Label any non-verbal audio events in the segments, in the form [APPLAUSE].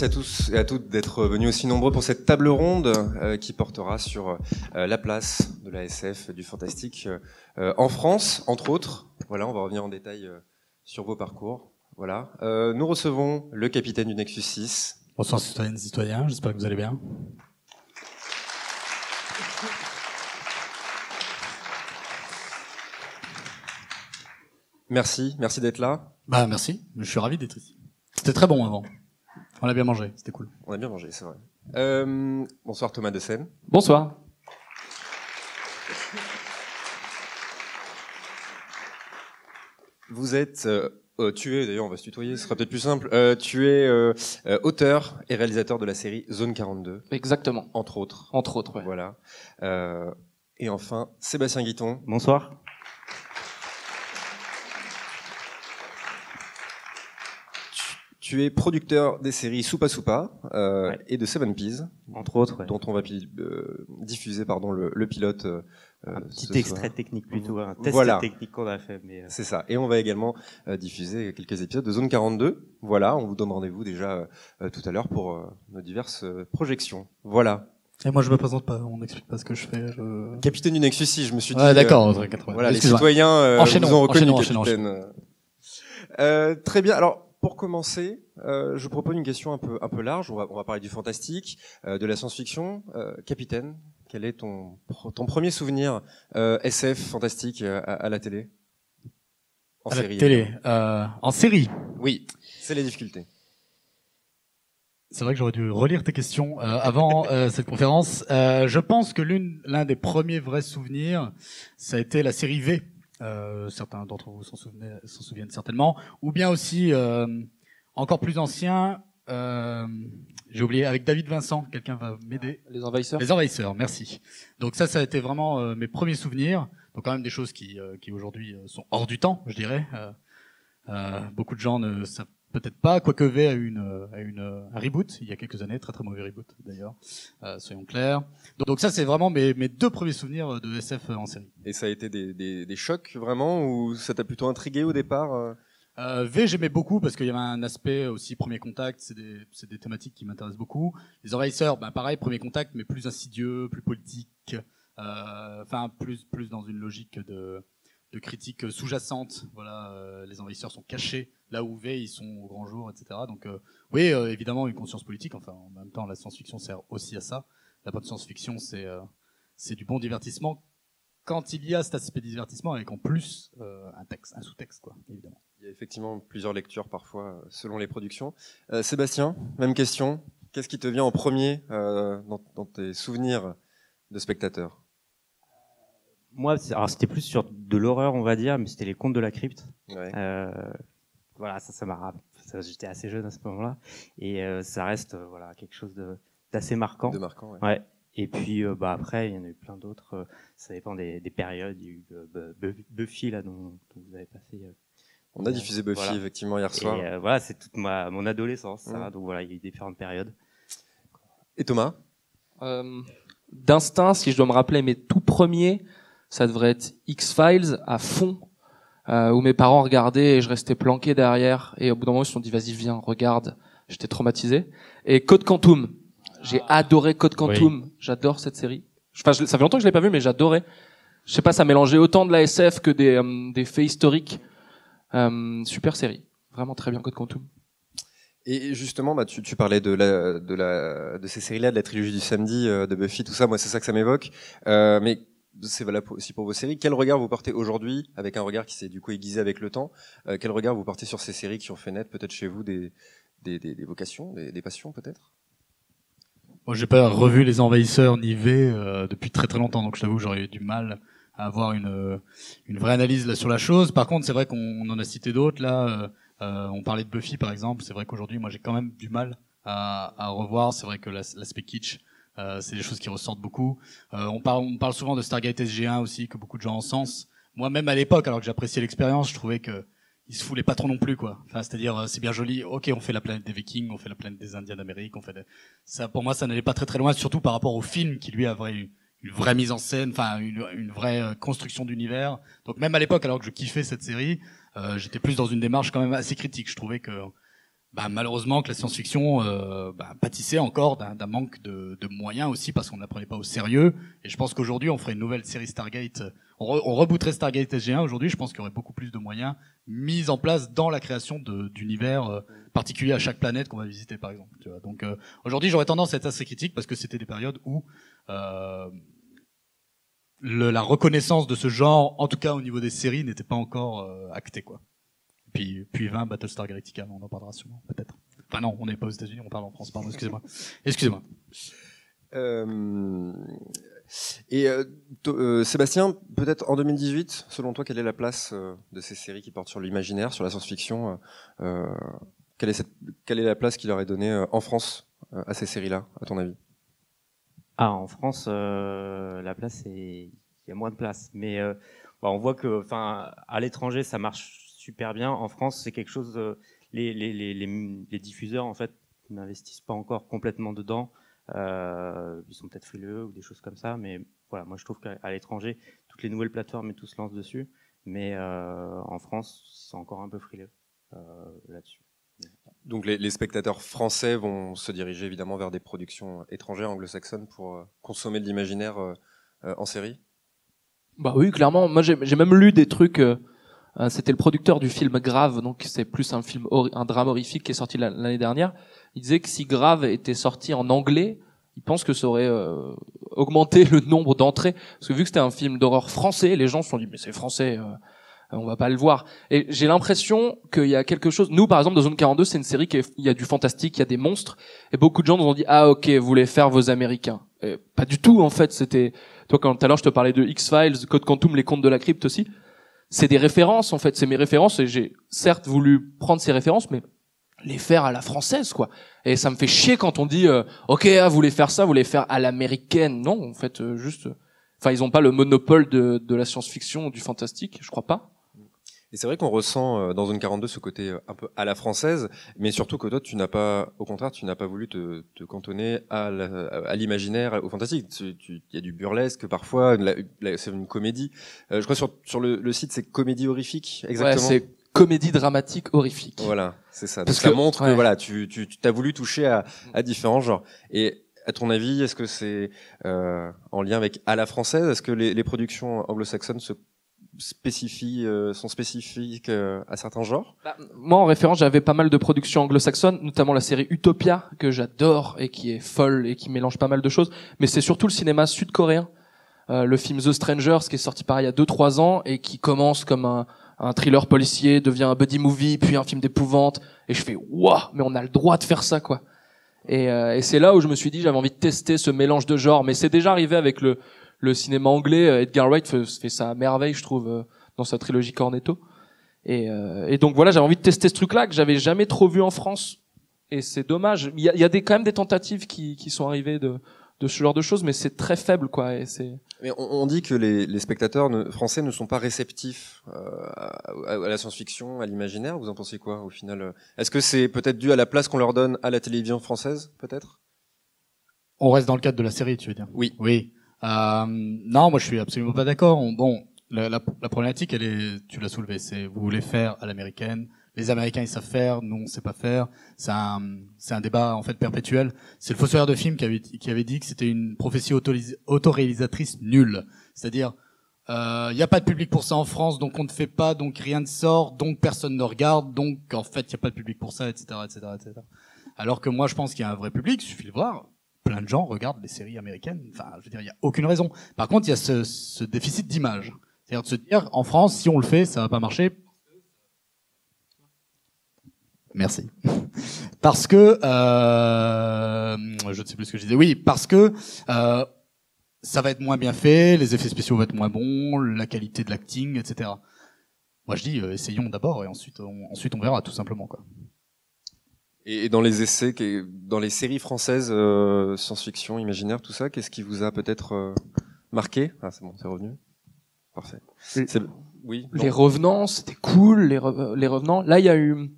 Merci à tous et à toutes d'être venus aussi nombreux pour cette table ronde euh, qui portera sur euh, la place de la SF du fantastique euh, en France, entre autres. Voilà, on va revenir en détail sur vos parcours. Voilà, nous recevons le capitaine du Nexus 6. Bonsoir citoyennes et citoyens, j'espère que vous allez bien. Merci, merci d'être là. Bah merci, je suis ravi d'être ici. C'était très bon avant. On a bien mangé, c'était cool. On a bien mangé, c'est vrai. Euh, bonsoir Thomas de Seine. Bonsoir. Vous êtes, euh, euh, tu es d'ailleurs, on va se tutoyer, ce sera peut-être plus simple. Euh, tu es euh, euh, auteur et réalisateur de la série Zone 42, Exactement. entre autres. Entre autres, ouais. Voilà. Euh, et enfin, Sébastien Guiton. Bonsoir. Tu es producteur des séries Soupa Soupa euh, Ouais. et de Seven Peas, Entre autres, ouais. dont on va euh, diffuser pardon le, le pilote. euh, un ce petit soir. extrait technique plutôt, un test Voilà. technique qu'on a fait. Mais euh, C'est ça. Et on va également euh, diffuser quelques épisodes de Zone 42. Voilà, on vous donne rendez-vous déjà euh, tout à l'heure pour euh, nos diverses euh, projections. Voilà. Et moi je me présente pas, on n'explique pas ce que je fais. Je... Capitaine du Nexus 6, je me suis dit. Ouais, euh, d'accord, euh, 80. Voilà, les citoyens euh, vous ont reconnu, enchaînons, capitaine. Euh, très bien. Alors, pour commencer, euh, je propose une question un peu un peu large. On va on va parler du fantastique, euh, de la science-fiction. Euh, capitaine, quel est ton premier souvenir SF fantastique à, à la télé? En À la série. télé, en série. Oui, c'est les difficultés. C'est vrai que j'aurais dû relire tes questions avant [LAUGHS] cette conférence. Je pense que l'une, l'un des premiers vrais souvenirs, ça a été la série V. Euh, certains d'entre vous s'en, souviennent certainement. Ou bien aussi, euh, encore plus ancien, euh, j'ai oublié, avec David Vincent, quelqu'un va m'aider. Les envahisseurs. Les envahisseurs, merci. Donc ça, ça a été vraiment euh, mes premiers souvenirs. Donc quand même des choses qui, euh, qui aujourd'hui euh, sont hors du temps, je dirais. Euh, euh, beaucoup de gens ne savent peut-être pas, quoique V a eu une, a une, un reboot il y a quelques années, très très mauvais reboot d'ailleurs, euh, soyons clairs. Donc, donc ça, c'est vraiment mes, mes deux premiers souvenirs de SF en série. Et ça a été des, des, des chocs vraiment ou ça t'a plutôt intrigué au départ euh Euh, v, j'aimais beaucoup parce qu'il y avait un aspect aussi premier contact, c'est des, c'est des thématiques qui m'intéressent beaucoup. Les envahisseurs, ben pareil, premier contact, mais plus insidieux, plus politique, euh, enfin plus plus dans une logique de, de critique sous-jacente. Voilà, euh, les envahisseurs sont cachés là où V, ils sont au grand jour, etc. Donc euh, oui, euh, évidemment une conscience politique. Enfin, en même temps, la science-fiction sert aussi à ça. La bonne science-fiction, c'est euh, du bon divertissement quand il y a cet aspect divertissement avec en plus euh, un texte, un sous-texte, quoi, évidemment. Il y a effectivement plusieurs lectures parfois euh, selon les productions. Euh, Sébastien, même question. Qu'est-ce qui te vient en premier euh, dans, dans tes souvenirs de spectateur moi, c'était plus sur de l'horreur, on va dire, mais c'était les contes de la crypte. ouais. Euh, voilà, ça, ça m'a. J'étais assez jeune à ce moment-là, et euh, ça reste, euh, voilà, quelque chose d'assez marquant. De marquant. Ouais. Ouais. Et puis, euh, bah après, il y en a eu plein d'autres. euh, ça dépend des, des périodes. Il y a eu euh, Bu- Bu- Buffy là dont, dont vous avez passé. euh, On a diffusé Buffy Voilà. effectivement hier et soir. euh, voilà, c'est toute ma mon adolescence. Ça, Mm. donc voilà, il y a eu différentes périodes. Et Thomas? Euh, D'instinct, si je dois me rappeler mes tout premiers, ça devrait être X-Files à fond, euh, où mes parents regardaient et je restais planqué derrière. Et au bout d'un moment, ils se sont dit, vas-y, viens, regarde. J'étais traumatisé. Et Code Quantum. J'ai adoré Code Quantum. J'adore cette série. Enfin, je- ça fait longtemps que je l'ai pas vu, mais j'adorais. Je sais pas, ça mélangeait autant de la SF que des, euh, des faits historiques. Euh, super série. Vraiment très bien, Code Quantum. Et justement, bah, tu, tu parlais de, la, de, la, de ces séries-là, de la trilogie du samedi, euh, de Buffy, tout ça. Moi, c'est ça que ça m'évoque. Euh, mais c'est valable aussi pour vos séries. Quel regard vous portez aujourd'hui, avec un regard qui s'est du coup aiguisé avec le temps euh, Quel regard vous portez sur ces séries qui ont fait naître peut-être chez vous des, des, des, vocations, des, des passions peut-être? Moi, j'ai pas revu les envahisseurs ni V euh, depuis très très longtemps, donc je t'avoue j'aurais eu du mal à avoir une euh, une vraie analyse là sur la chose. Par contre, c'est vrai qu'on on en a cité d'autres là. euh, euh, on parlait de Buffy par exemple. C'est vrai qu'aujourd'hui, moi, j'ai quand même du mal à, à revoir. C'est vrai que l'as- l'aspect kitsch, euh, c'est des choses qui ressortent beaucoup. Euh, on parle on parle souvent de Stargate SG1 aussi, que beaucoup de gens en sens. Moi, même à l'époque, alors que j'appréciais l'expérience, je trouvais que il se foulait pas trop non plus quoi. Enfin, c'est-à-dire euh, c'est bien joli. Ok, on fait la planète des Vikings, on fait la planète des Indiens d'Amérique, on fait des- ça. Pour moi, ça n'allait pas très très loin, surtout par rapport au film qui lui avait une, une vraie mise en scène, enfin une, une vraie euh, construction d'univers. Donc même à l'époque, alors que je kiffais cette série, j'étais plus dans une démarche quand même assez critique. Je trouvais que bah, malheureusement que la science-fiction euh, bah, pâtissait encore d'un manque de, moyens aussi parce qu'on ne la prenait pas au sérieux. Et je pense qu'aujourd'hui, on ferait une nouvelle série Stargate. On, re, rebooterait Stargate SG1. Aujourd'hui, je pense qu'il y aurait beaucoup plus de moyens mis en place dans la création d'univers euh, particuliers à chaque planète qu'on va visiter, par exemple. Donc euh, aujourd'hui, j'aurais tendance à être assez critique parce que c'était des périodes où la reconnaissance de ce genre, en tout cas au niveau des séries, n'était pas encore actée, quoi. Puis, puis 20 Battlestar Galactica, on en parlera sûrement, peut-être. Enfin non, on n'est pas aux États-Unis, on parle en France, pardon, excusez-moi. Excusez-moi. Euh, et euh, euh, Sébastien, peut-être en 2018, selon toi, quelle est la place euh, de ces séries qui portent sur l'imaginaire, sur la science-fiction euh, quelle, est cette, quelle est la place qu'il aurait donnée en France à ces séries-là, à ton avis? Ah, en France, la place, il y a moins de place. Mais bah, on voit que, enfin, à l'étranger, ça marche super bien. En France, c'est quelque chose. Euh, les, les, les, les, diffuseurs en fait n'investissent pas encore complètement dedans. Euh, ils sont peut-être frileux ou des choses comme ça, mais voilà, moi je trouve qu'à l'étranger, toutes les nouvelles plateformes et tout se lancent dessus, mais euh, en France, c'est encore un peu frileux euh, là-dessus. Donc les, les, spectateurs français vont se diriger évidemment vers des productions étrangères anglo-saxonnes pour consommer de l'imaginaire euh, en série? Bah oui, clairement. Moi, j'ai même lu des trucs. Euh, c'était le producteur du film Grave, donc c'est plus un film, un drame horrifique qui est sorti l'année dernière. Il disait que si Grave était sorti en anglais, il pense que ça aurait euh, augmenté le nombre d'entrées, parce que vu que c'était un film d'horreur français, les gens se sont dit mais c'est français, euh, on va pas le voir. Et j'ai l'impression qu'il y a quelque chose. Nous, par exemple, dans Zone 42, c'est une série qui il y a du fantastique, il y a des monstres, et beaucoup de gens nous ont dit ah ok, vous voulez faire vos Américains. pas du tout en fait. C'était toi quand tout à l'heure je te parlais de X Files, Code Quantum, les contes de la crypte aussi c'est des références en fait, c'est mes références et j'ai certes voulu prendre ces références, mais les faire à la française quoi. Et ça me fait chier quand on dit euh, ok ah, vous voulez faire ça, vous voulez faire à l'américaine. Non en fait euh, juste, enfin ils ont pas le monopole de, de la science-fiction du fantastique, je crois pas. Et c'est vrai qu'on ressent euh, dans Zone 42 ce côté euh, un peu à la française, mais surtout que toi, tu n'as pas, au contraire, tu n'as pas voulu te, te cantonner à l'imaginaire, au fantastique. Il y a du burlesque parfois, c'est une comédie. Euh, je crois sur, sur le, le site, c'est comédie horrifique, exactement. Ouais, c'est comédie dramatique horrifique. Voilà, c'est ça. Parce que, ça montre que voilà, tu, tu, tu as voulu toucher à, à différents genres. Et à ton avis, est-ce que c'est euh, en lien avec à la française? Est-ce que les, les productions anglo-saxonnes se spécifient, euh, sont spécifiques euh, à certains genres? Bah, Moi, en référence, j'avais pas mal de productions anglo-saxonnes, notamment la série Utopia, que j'adore et qui est folle et qui mélange pas mal de choses. Mais c'est surtout le cinéma sud-coréen. Euh, le film The Strangers, qui est sorti pareil il y a 2-3 ans et qui commence comme un, un thriller policier, devient un buddy movie, puis un film d'épouvante. Et je fais, waouh, mais on a le droit de faire ça, quoi. Et, euh, et c'est là où je me suis dit, j'avais envie de tester ce mélange de genres. Mais c'est déjà arrivé avec le, le cinéma anglais, euh, Edgar Wright fait, fait ça à merveille, je trouve, euh, dans sa trilogie Cornetto. Et, euh, et donc voilà, j'avais envie de tester ce truc-là que j'avais jamais trop vu en France. Et c'est dommage. Il y a, il y a des, quand même des tentatives qui, qui sont arrivées de, de ce genre de choses, mais c'est très faible, quoi. Et c'est. Mais on, on, dit que les, les spectateurs ne, français ne sont pas réceptifs euh, à, à, la science-fiction, à l'imaginaire. Vous en pensez quoi, au final Est-ce que c'est peut-être dû à la place qu'on leur donne à la télévision française, peut-être? On reste dans le cadre de la série, tu veux dire? Oui. Oui. Euh, non, moi je suis absolument pas d'accord. Bon, la, la, la, problématique, elle est, tu l'as soulevée, c'est vous voulez faire à l'américaine. Les Américains ils savent faire, nous on sait pas faire. C'est un, c'est un débat en fait perpétuel. C'est le fossoyeur de film qui avait, qui avait dit que c'était une prophétie autoréalisatrice nulle. C'est-à-dire, il euh, n'y a pas de public pour ça en France, donc on ne fait pas, donc rien ne sort, donc personne ne regarde, donc en fait il n'y a pas de public pour ça, etc., etc., etc. Alors que moi je pense qu'il y a un vrai public, il suffit de voir plein de gens regardent les séries américaines. Enfin, je veux dire, il n'y a aucune raison. Par contre, il y a ce, ce déficit d'image. C'est-à-dire de se dire, en France, si on le fait, ça va pas marcher. Merci. [LAUGHS] parce que, euh, je ne sais plus ce que je disais. Oui, parce que euh, ça va être moins bien fait, les effets spéciaux vont être moins bons, la qualité de l'acting, etc. Moi, je dis, euh, essayons d'abord et ensuite, on, ensuite on verra, tout simplement, quoi. Et dans les essais, dans les séries françaises, euh, science-fiction, imaginaire, tout ça, qu'est-ce qui vous a peut-être euh, marqué? Ah, c'est bon, c'est revenu. Parfait. Oui. Les revenants, c'était cool. Les, les revenants. Là, il y a eu.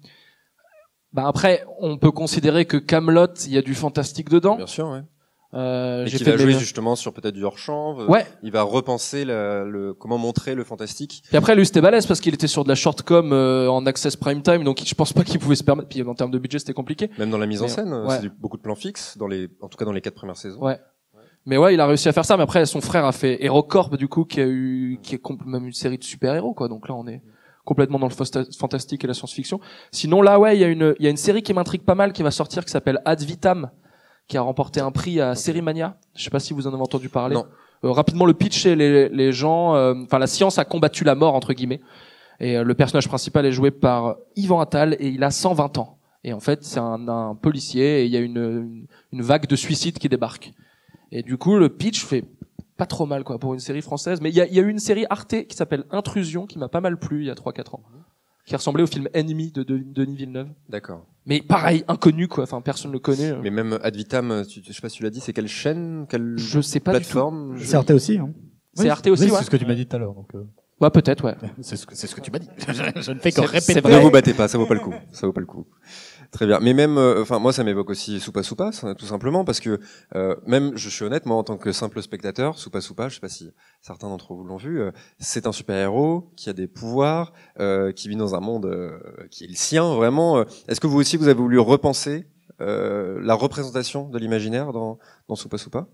Bah après, on peut considérer que Camelot, il y a du fantastique dedans. Bien sûr, ouais. Euh, Et j'ai qui fait va jouer justement sur peut-être du hors-champ. euh, Ouais. Il va repenser la- le comment montrer le fantastique. Puis après, lui, c'était balèze parce qu'il était sur de la shortcom euh, en access prime time, donc je pense pas qu'il pouvait se permettre. Puis en termes de budget, c'était compliqué. Même dans la mise en scène, ouais. c'est beaucoup de plans fixes, dans les, en tout cas dans les quatre premières saisons. Ouais. Mais ouais, il a réussi à faire ça. Mais après, son frère a fait HeroCorp, du coup, qui a eu, qui est même une série de super-héros, quoi. Donc là, on est complètement dans le fantastique et la science-fiction. Sinon, là, ouais, il y a une, il y a une série qui m'intrigue pas mal, qui va sortir, qui s'appelle Ad Vitam, qui a remporté un prix à Série Mania. Je sais pas si vous en avez entendu parler. Non. Euh, rapidement, le pitch, c'est les, les gens, euh, enfin, la science a combattu la mort, entre guillemets. Et euh, le personnage principal est joué par Yvan Attal et il a 120 ans. Et en fait, c'est un, un policier et il y a une, une, une vague de suicides qui débarque. Et du coup, le pitch fait pas trop mal quoi pour une série française. Mais il y a, il y a eu une série Arte qui s'appelle Intrusion qui m'a pas mal plu il y a 3-4 ans, qui ressemblait au film Ennemi de, de Denis Villeneuve. D'accord. Mais pareil, inconnu quoi. Enfin, personne le connaît. Mais même Ad Vitam, tu, je sais pas si tu l'as dit, c'est quelle chaîne, quelle Je sais pas plateforme? C'est Arte aussi, hein C'est Arte aussi, oui, ouais. C'est ce que tu m'as dit tout à l'heure. Donc, euh, Ouais, peut-être, ouais. c'est ce que c'est ce que tu m'as dit. [LAUGHS] je, ne fais que répéter. Ne vous battez pas, ça vaut pas le coup. Ça vaut pas le coup. Très bien. Mais même, euh, enfin, moi, ça m'évoque aussi Soupa Soupa, tout simplement, parce que euh, même, je suis honnête, moi, en tant que simple spectateur, Soupa Soupa, je sais pas si certains d'entre vous l'ont vu, euh, c'est un super héros qui a des pouvoirs, euh, qui vit dans un monde euh, qui est le sien, vraiment. Est-ce que vous aussi, vous avez voulu repenser la représentation de l'imaginaire dans dans Soupa Soupa?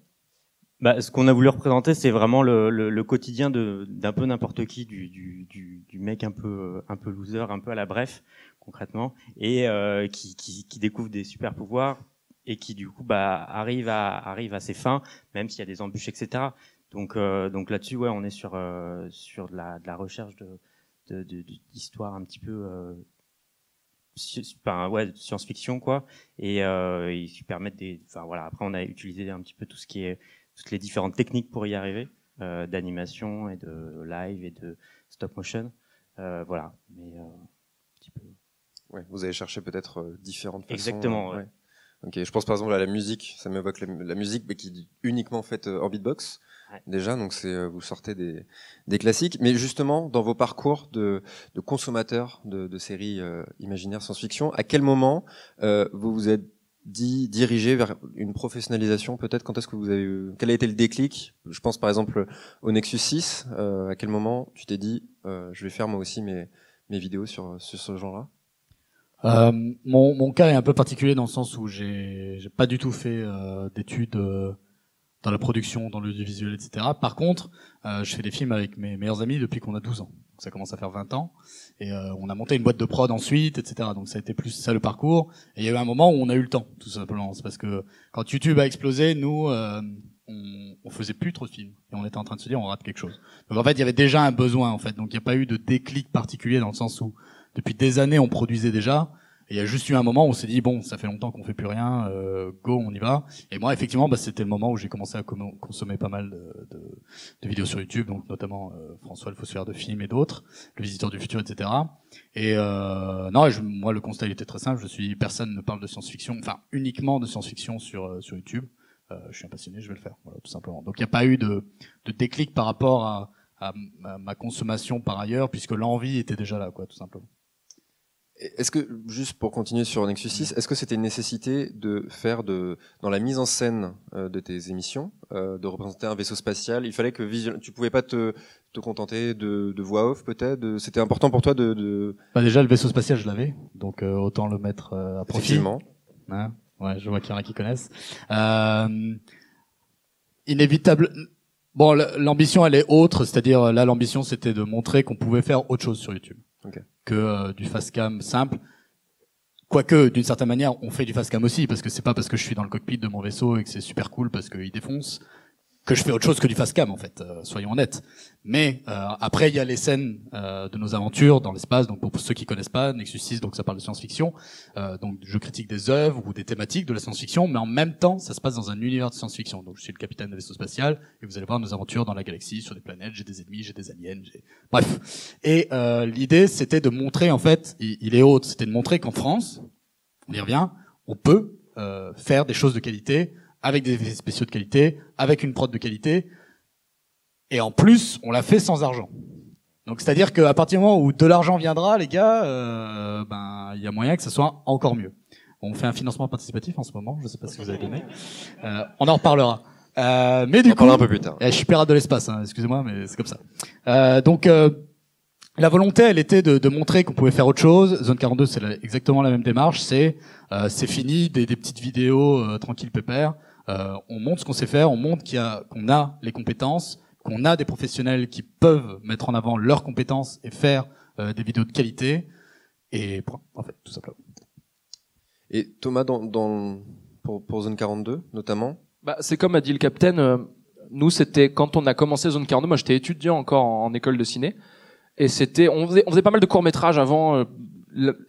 Bah, ce qu'on a voulu représenter, c'est vraiment le, le, le quotidien d'un peu n'importe qui, du, du, du mec un peu un peu loser, un peu à la bref, concrètement, et euh, qui, découvre des super pouvoirs et qui du coup bah arrive à arrive à ses fins, même s'il y a des embûches, etc. Donc euh, donc là-dessus, ouais, on est sur euh, sur de la de la recherche de de de- d'histoire un petit peu science-fiction quoi, et ils permettent des, enfin voilà. Après, on a utilisé un petit peu tout ce qui est toutes les différentes techniques pour y arriver, d'animation et de live et de stop motion. Voilà euh, un petit peu. Ouais, vous avez cherché peut-être euh, différentes façons. Exactement, euh, ouais. Ok, je pense par exemple à la musique, ça m'évoque la, la musique, mais qui est uniquement faite euh, en beatbox. Ouais. Déjà, donc c'est vous sortez des, des classiques, mais justement dans vos parcours de, de consommateurs de, de séries euh, imaginaires science-fiction, à quel moment euh, vous vous êtes dit dirigé vers une professionnalisation peut-être? Quand est-ce que vous avez eu, quel a été le déclic? Je pense par exemple au Nexus 6. euh, à quel moment tu t'es dit euh, je vais faire moi aussi mes mes vidéos sur sur ce genre-là? Euh, mon, mon cas est un peu particulier dans le sens où j'ai pas du tout fait euh, d'études euh, dans la production, dans l'audiovisuel, etc. Par contre, euh, je fais des films avec mes meilleurs amis depuis qu'on a 12 ans. Ça commence à faire 20 ans. Et euh, on a monté une boîte de prod ensuite, etc. Donc ça a été plus ça le parcours. Et il y a eu un moment où on a eu le temps, tout simplement. C'est parce que quand YouTube a explosé, nous, on, on faisait plus trop de films. Et on était en train de se dire, on rate quelque chose. Donc en fait, il y avait déjà un besoin, en fait. Donc il n'y a pas eu de déclic particulier dans le sens où depuis des années, on produisait déjà. Il y a juste eu un moment où on s'est dit bon, ça fait longtemps qu'on fait plus rien, euh, go, on y va. Et moi, effectivement, bah, c'était le moment où j'ai commencé à consommer pas mal de, de, de vidéos sur YouTube, donc notamment euh, François le Fossoyeur de film et d'autres, Le Visiteur du futur, etc. Et euh, non, je- moi, le constat il était très simple. Je suis personne ne parle de science-fiction, enfin uniquement de science-fiction sur euh, sur YouTube. Euh, je suis un passionné, je vais le faire, voilà, tout simplement. Donc il n'y a pas eu de, de déclic par rapport à, à ma- ma consommation par ailleurs, puisque l'envie était déjà là, quoi, tout simplement. Est-ce que, juste pour continuer sur Nexus 6, est-ce que c'était une nécessité de faire de, dans la mise en scène euh, de tes émissions, euh, de représenter un vaisseau spatial Il fallait que visuel, tu pouvais pas te, te contenter de, de voix off peut-être C'était important pour toi de, de Bah déjà le vaisseau spatial je l'avais, donc euh, autant le mettre euh, à profit. effectivement. Hein? Ouais, je vois qu'il y en a qui connaissent. Euh, inévitable. Bon, l'ambition elle est autre, c'est-à-dire là l'ambition c'était de montrer qu'on pouvait faire autre chose sur YouTube Ok. Que euh, du fast cam simple. Quoique, d'une certaine manière, on fait du fast cam aussi, parce que c'est pas parce que je suis dans le cockpit de mon vaisseau et que c'est super cool parce qu'il défonce que je fais autre chose que du fast cam en fait. euh, soyons honnêtes. Mais euh, après, il y a les scènes euh, de nos aventures dans l'espace. Donc pour ceux qui connaissent pas, Nexus 6, donc ça parle de science-fiction. Euh, donc je critique des œuvres ou des thématiques de la science-fiction, mais en même temps, ça se passe dans un univers de science-fiction. Donc je suis le capitaine de vaisseau spatial et vous allez voir nos aventures dans la galaxie, sur des planètes. J'ai des ennemis, j'ai des aliens, bref. Et euh, l'idée, c'était de montrer en fait, il, il est haute, c'était de montrer qu'en France, on y revient, on peut euh, faire des choses de qualité avec des effets spéciaux de qualité, avec une prod de qualité, et en plus, on l'a fait sans argent. Donc c'est-à-dire qu'à partir du moment où de l'argent viendra, les gars, euh, ben il y a moyen que ça soit encore mieux. On fait un financement participatif en ce moment, je ne sais pas si vous avez donné. Euh, on en reparlera. Euh, mais du On en coup, parlera un peu plus tard. eh, je suis pirate de l'espace, hein, excusez-moi, mais c'est comme ça. Euh, donc, euh, la volonté, elle était de, de montrer qu'on pouvait faire autre chose. Zone 42, c'est exactement la même démarche. C'est euh, c'est fini, des, des petites vidéos euh, tranquilles pépères. Euh, on montre ce qu'on sait faire, on montre qu'il y a- qu'on a les compétences, qu'on a des professionnels qui peuvent mettre en avant leurs compétences et faire euh, des vidéos de qualité. Et en fait, tout simplement. Et Thomas, dans, dans, pour, pour Zone 42, notamment, Bah, c'est comme a dit le capitaine. euh, nous, c'était quand on a commencé Zone 42. Moi, j'étais étudiant encore en, en école de ciné, et c'était, on faisait, on faisait pas mal de courts métrages avant. euh,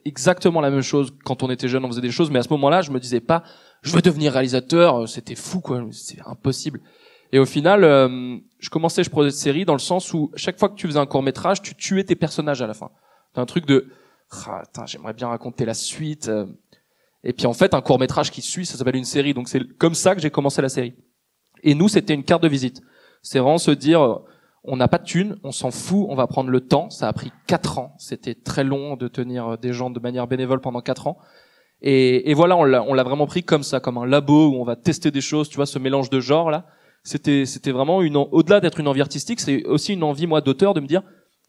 exactement la même chose quand on était jeune, on faisait des choses, mais à ce moment-là, je me disais pas, je veux devenir réalisateur. euh, C'était fou, quoi. C'est impossible. Et au final, euh, je commençais, je produisais cette série dans le sens où chaque fois que tu faisais un court métrage, tu tuais tes personnages à la fin. T'as un truc de, ah, j'aimerais bien raconter la suite. euh. Et puis en fait, un court métrage qui suit, ça s'appelle une série. Donc c'est comme ça que j'ai commencé la série. Et nous, c'était une carte de visite. C'est vraiment se dire, on n'a pas de thunes, on s'en fout, on va prendre le temps. Ça a pris quatre ans. C'était très long de tenir euh, des gens de manière bénévole pendant quatre ans. Et, voilà, on l'a, vraiment pris comme ça, comme un labo où on va tester des choses. Tu vois, ce mélange de genres là, c'était, vraiment une, au-delà d'être une envie artistique, c'est aussi une envie moi d'auteur de me dire,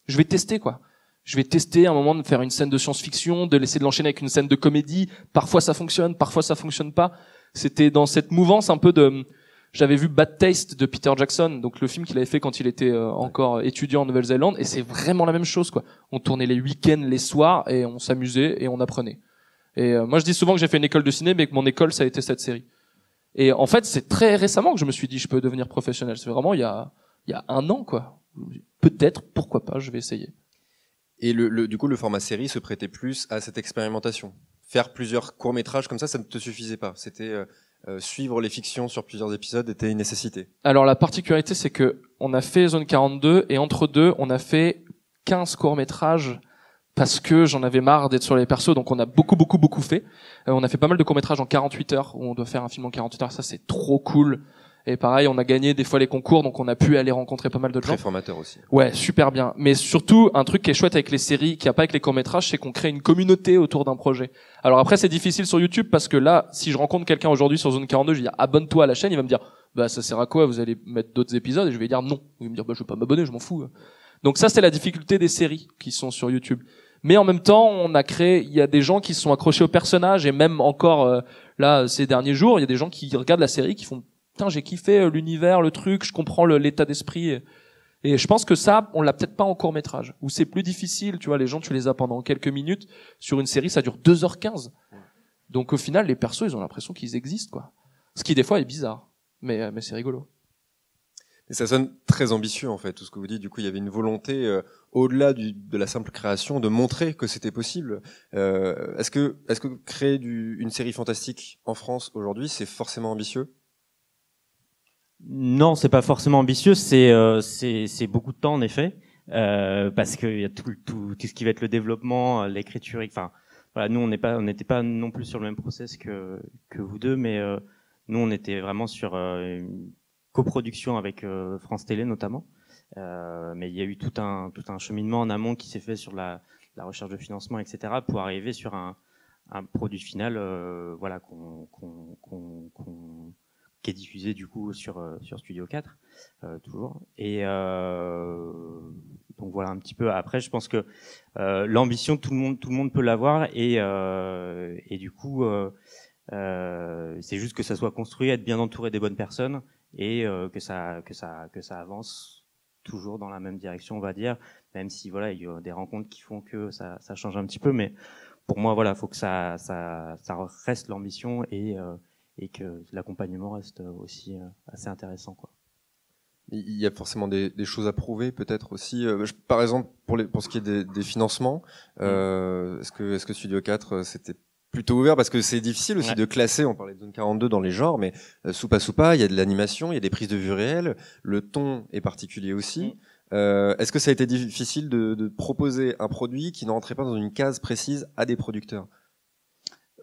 je vais tester quoi. Je vais tester un moment de faire une scène de science-fiction, de laisser de l'enchaîner avec une scène de comédie. Parfois ça fonctionne, parfois ça fonctionne pas. C'était dans cette mouvance un peu de, j'avais vu Bad Taste de Peter Jackson, donc le film qu'il avait fait quand il était euh, encore étudiant en Nouvelle-Zélande, et c'est vraiment la même chose quoi. On tournait les week-ends, les soirs, et on s'amusait et on apprenait. Et euh, moi je dis souvent que j'ai fait une école de ciné, mais que mon école ça a été cette série. Et en fait c'est très récemment que je me suis dit je peux devenir professionnel. C'est vraiment il y a il y a un an quoi. Peut-être, pourquoi pas, je vais essayer. et le, le, du coup, le format série se prêtait plus à cette expérimentation? Faire plusieurs courts métrages comme ça, ça ne te suffisait pas? C'était euh, euh, suivre les fictions sur plusieurs épisodes était une nécessité. Alors la particularité c'est que on a fait Zone 42 et entre deux on a fait 15 courts-métrages parce que j'en avais marre d'être sur les persos donc on a beaucoup beaucoup beaucoup fait. Euh, on a fait pas mal de courts-métrages en 48 heures où on doit faire un film en 48 heures ça c'est trop cool. Et pareil, on a gagné des fois les concours donc on a pu aller rencontrer pas mal de gens. Très formateur aussi. Ouais, super bien. Mais surtout, un truc qui est chouette avec les séries, qui a pas avec les courts-métrages, c'est qu'on crée une communauté autour d'un projet. Alors après, c'est difficile sur YouTube parce que là, si je rencontre quelqu'un aujourd'hui sur Zone 42, je vais dire abonne-toi à la chaîne, il va me dire bah ça sert à quoi Vous allez mettre d'autres épisodes? Et je vais dire non. Il va me dire bah je vais pas m'abonner, je m'en fous. Donc ça, c'est la difficulté des séries qui sont sur YouTube. Mais en même temps, on a créé, il y a des gens qui se sont accrochés au personnage et même encore euh, là ces derniers jours, il y a des gens qui regardent la série qui font putain j'ai kiffé euh, l'univers, le truc, je comprends l'état d'esprit. Et, je pense que ça, on l'a peut-être pas en court métrage, où c'est plus difficile, tu vois, les gens, tu les as pendant quelques minutes. Sur une série, ça dure 2h15. Donc au final, les persos, ils ont l'impression qu'ils existent, quoi. Ce qui, des fois, est bizarre. Mais, euh, c'est rigolo. Et ça sonne très ambitieux en fait, tout ce que vous dites. Du coup, il y avait une volonté euh, au-delà de la simple création de montrer que c'était possible. Est-ce que, créer une série fantastique en France aujourd'hui, c'est forcément ambitieux? Non, c'est pas forcément ambitieux. C'est euh, c'est beaucoup de temps en effet, euh, parce qu'il y a tout, tout tout ce qui va être le développement, euh, l'écriture. Enfin, voilà, nous on n'est pas on n'était pas non plus sur le même process que que vous deux, mais euh, nous on était vraiment sur euh, une coproduction avec euh, France Télé notamment. Mais il y a eu tout un tout un cheminement en amont qui s'est fait sur la la recherche de financement, etc., pour arriver sur un un produit final, voilà qu'on qu'on qu'on qui est diffusé du coup sur euh, sur Studio 4 euh, toujours. Et euh, donc voilà un petit peu. Après je pense que euh, l'ambition tout le monde tout le monde peut l'avoir. Et euh, et du coup euh, c'est juste que ça soit construit être bien entouré des bonnes personnes et que ça que ça que ça avance toujours dans la même direction on va dire. Même si voilà il y a des rencontres qui font que ça ça change un petit peu. Mais pour moi voilà faut que ça ça ça reste l'ambition et et que l'accompagnement reste aussi euh, assez intéressant quoi. Il y a forcément des, des choses à prouver, peut-être aussi. Euh, je- par exemple, pour, les, pour ce qui est des, des financements, euh, est-ce que, est-ce que Studio 4 euh, c'était plutôt ouvert? Parce que c'est difficile aussi Ouais. de classer. On parlait de zone 42 dans les genres, mais euh, Soupa Soupa, il y a de l'animation, il y a des prises de vue réelles. Le ton est particulier aussi. Mm. Euh, est-ce que ça a été difficile de, de proposer un produit qui ne rentrait pas dans une case précise à des producteurs?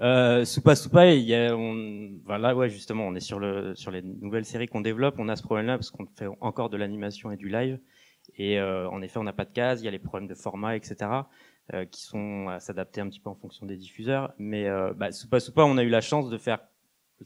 Euh, Soupa Soupa, il y a, on, voilà, ouais, justement, on est sur le sur les nouvelles séries qu'on développe, on a ce problème-là parce qu'on fait encore de l'animation et du live, et euh, en effet, on n'a pas de case, il y a les problèmes de format, etc. euh, qui sont à s'adapter un petit peu en fonction des diffuseurs. Mais euh, bah, Soupa Soupa, on a eu la chance de faire.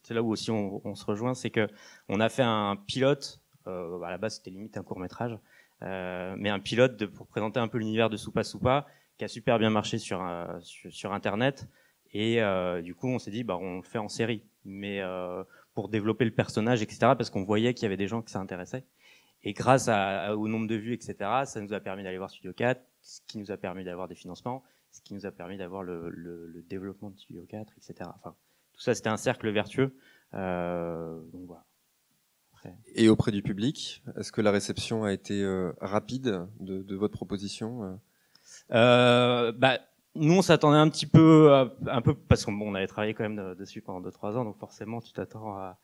C'est là où aussi on, se rejoint, c'est que on a fait un pilote. Euh, à la base, c'était limite un court métrage, euh, mais un pilote de, pour présenter un peu l'univers de Soupa Soupa, qui a super bien marché sur euh, sur Internet. Et euh, du coup, on s'est dit, bah, on le fait en série, mais euh, pour développer le personnage, etc. Parce qu'on voyait qu'il y avait des gens qui s'intéressaient. Et grâce à, au nombre de vues, etc., ça nous a permis d'aller voir Studio 4, ce qui nous a permis d'avoir des financements, ce qui nous a permis d'avoir le, le, le, développement de Studio 4, etc. Enfin, tout ça, c'était un cercle vertueux. Euh, donc voilà. Après. Et auprès du public, est-ce que la réception a été euh, rapide de, de, votre proposition euh? euh, bah, nous, on s'attendait un petit peu, un peu parce qu'on bon, on avait travaillé quand même dessus pendant 2-3 ans, donc forcément, tu t'attends à,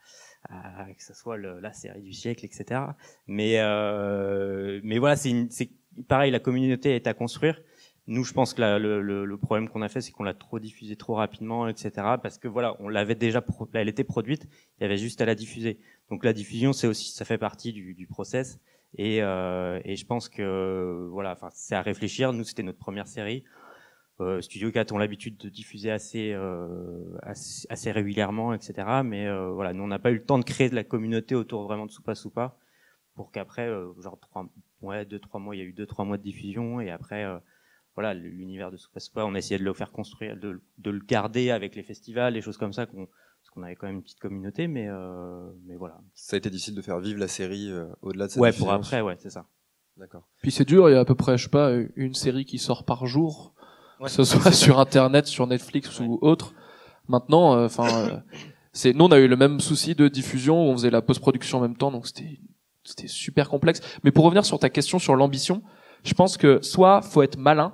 à, que ce soit la série du siècle, etc. Mais euh, mais voilà, c'est pareil, la communauté est à construire. Nous, je pense que le, le, problème qu'on a fait, c'est qu'on l'a trop diffusé trop rapidement, etc. Parce que voilà, on l'avait déjà, elle était produite, il y avait juste à la diffuser. Donc la diffusion, c'est aussi, ça fait partie du, du process. Et, euh, et je pense que voilà, enfin, c'est à réfléchir. Nous, c'était notre première série. Euh, Studio 4 ont l'habitude de diffuser assez, euh, assez, assez, régulièrement, etc. Mais euh, voilà, nous on n'a pas eu le temps de créer de la communauté autour vraiment de Soupa Soupa pour qu'après, euh, genre trois, ouais, deux trois mois, il y a eu deux trois mois de diffusion et après, euh, voilà, l'univers de Soupa Soupa, on a essayé de le faire construire, de, de le garder avec les festivals, les choses comme ça, qu'on, parce qu'on avait quand même une petite communauté, mais mais voilà. Ça a été difficile de faire vivre la série au-delà de ça. Ouais, pour après, ouais, c'est ça. D'accord. Puis c'est dur, il y a à peu près, je sais pas, une série qui sort par jour que ce soit sur internet, sur Netflix ou autre. Maintenant, euh, enfin, euh, c'est nous on a eu le même souci de diffusion où on faisait la post-production en même temps, donc c'était c'était super complexe. Mais pour revenir sur ta question sur l'ambition, je pense que soit faut être malin,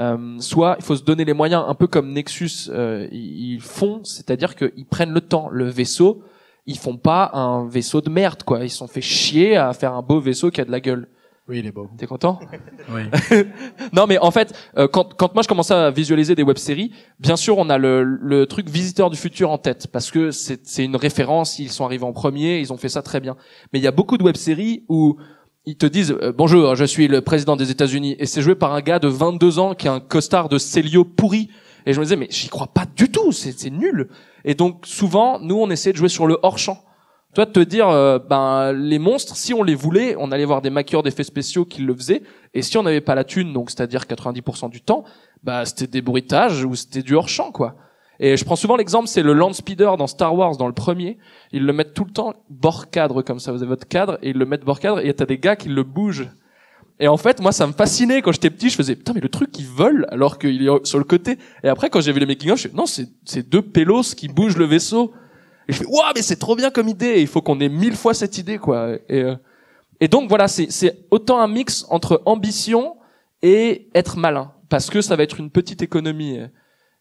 euh, soit il faut se donner les moyens, un peu comme Nexus euh, ils font, c'est-à-dire qu'ils prennent le temps. Le vaisseau, ils font pas un vaisseau de merde, quoi. Ils sont fait chier à faire un beau vaisseau qui a de la gueule. Oui, il est beau. T'es content [LAUGHS] Oui. [LAUGHS] non, mais en fait, euh, quand, quand moi je commençais à visualiser des web-séries, bien sûr, on a le, le truc Visiteur du futur en tête parce que c'est une référence. Ils sont arrivés en premier, ils ont fait ça très bien. Mais il y a beaucoup de web-séries où ils te disent euh, bonjour, je suis le président des États-Unis et c'est joué par un gars de 22 ans qui a un costard de Célio pourri. Et je me disais mais j'y crois pas du tout, c'est nul. Et donc souvent, nous on essaie de jouer sur le hors champ. Toi, de te dire, euh, ben les monstres, si on les voulait, on allait voir des maquilleurs d'effets spéciaux qui le faisaient. Et si on n'avait pas la thune, donc c'est-à-dire 90% du temps, bah c'était des bruitages ou c'était du hors champ, quoi. Et je prends souvent l'exemple, c'est le land speeder dans Star Wars, dans le premier. Ils le mettent tout le temps bord cadre comme ça. Vous avez votre cadre et ils le mettent bord cadre. Et t'as des gars qui le bougent. Et en fait, moi, ça me fascinait quand j'étais petit. Je faisais putain, mais le truc il vole alors qu'il est sur le côté. Et après, quand j'ai vu les making of, je fais non, c'est deux pélos qui bougent le vaisseau. Et je fais, waouh, mais c'est trop bien comme idée. Il faut qu'on ait mille fois cette idée, quoi. Et, euh, et donc voilà, c'est autant un mix entre ambition et être malin, parce que ça va être une petite économie.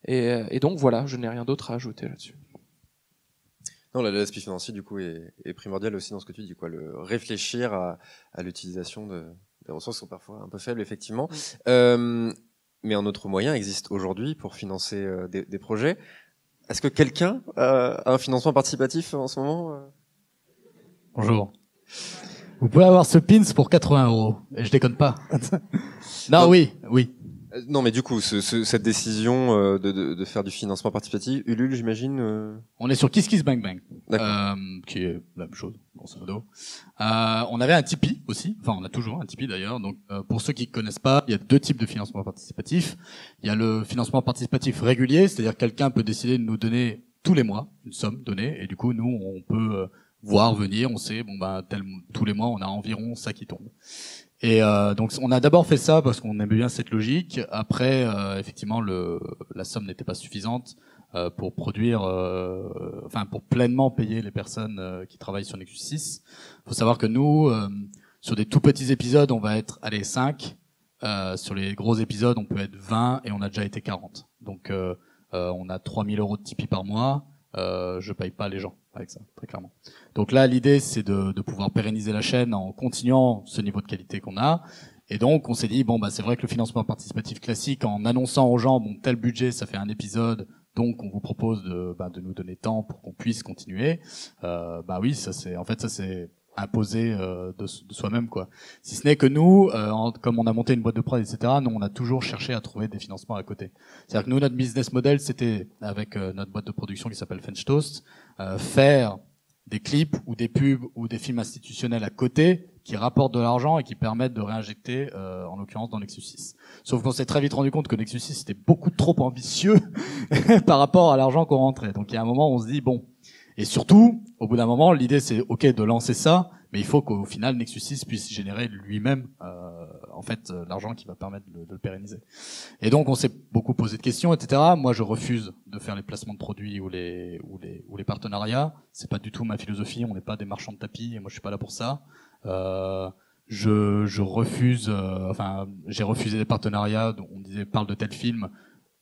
Et, et donc voilà, je n'ai rien d'autre à ajouter là-dessus. Non, l'aspect financier du coup est, est, primordial aussi dans ce que tu dis, quoi. Le réfléchir à, à l'utilisation de, des ressources sont parfois un peu faibles, effectivement. Euh, mais un autre moyen existe aujourd'hui pour financer euh, des, des projets. Est-ce que quelqu'un euh, a un financement participatif en ce moment euh? Bonjour. Vous pouvez avoir ce pins pour 80 euros. Et je déconne pas. [LAUGHS] non, oui, oui. Euh, non, mais du coup, ce, ce, cette décision euh, de, de, de, faire du financement participatif, Ulule, j'imagine. Euh... On est sur Kiss Kiss Bang Bang, euh, qui est la même chose, grosso modo. Euh, on avait un Tipeee aussi, enfin, on a toujours un Tipeee d'ailleurs. Donc, euh, pour ceux qui connaissent pas, il y a deux types de financement participatif. Il y a le financement participatif régulier, c'est-à-dire quelqu'un peut décider de nous donner tous les mois une somme donnée, et du coup, nous, on peut voir venir, on sait, bon ben, tel, tous les mois, on a environ ça qui tombe. Et euh, donc on a d'abord fait ça parce qu'on aimait bien cette logique. Après, euh, effectivement, le, la somme n'était pas suffisante euh, pour produire, euh, enfin pour pleinement payer les personnes euh, qui travaillent sur Nexus 6. Il faut savoir que nous, euh, sur des tout petits épisodes, on va être allez 5. sur les gros épisodes, on peut être 20 et on a déjà été 40. Donc on a 3000 euros de Tipeee par mois. je paye pas les gens très clairement. Donc là, l'idée, c'est de, de, pouvoir pérenniser la chaîne en continuant ce niveau de qualité qu'on a. Et donc, on s'est dit, bon, bah, c'est vrai que le financement participatif classique, en annonçant aux gens, bon, tel budget, ça fait un épisode, donc on vous propose de, bah, de nous donner temps pour qu'on puisse continuer. Euh, bah oui, ça c'est, en fait, ça c'est imposé euh, de, soi-même quoi. Si ce n'est que nous, euh, comme on a monté une boîte de prod, etc. Nous, on a toujours cherché à trouver des financements à côté. C'est-à-dire que nous, notre business model, c'était avec euh, notre boîte de production qui s'appelle French Toast, euh, faire des clips ou des pubs ou des films institutionnels à côté qui rapportent de l'argent et qui permettent de réinjecter, euh, en l'occurrence dans Nexus 6. Sauf qu'on s'est très vite rendu compte que Nexus 6 était beaucoup trop ambitieux [LAUGHS] par rapport à l'argent qu'on rentrait. Donc il y a un moment où on se dit bon. Et surtout, au bout d'un moment, l'idée c'est ok de lancer ça, mais il faut qu'au final Nexus 6 puisse générer lui-même euh, en fait euh, l'argent qui va permettre de, le pérenniser. Et donc on s'est beaucoup posé de questions, etc. Moi je refuse de faire les placements de produits ou les ou les ou les partenariats. C'est pas du tout ma philosophie. On n'est pas des marchands de tapis et moi je suis pas là pour ça. Euh, je, je refuse, euh, enfin, j'ai refusé des partenariats. On disait parle de tel film.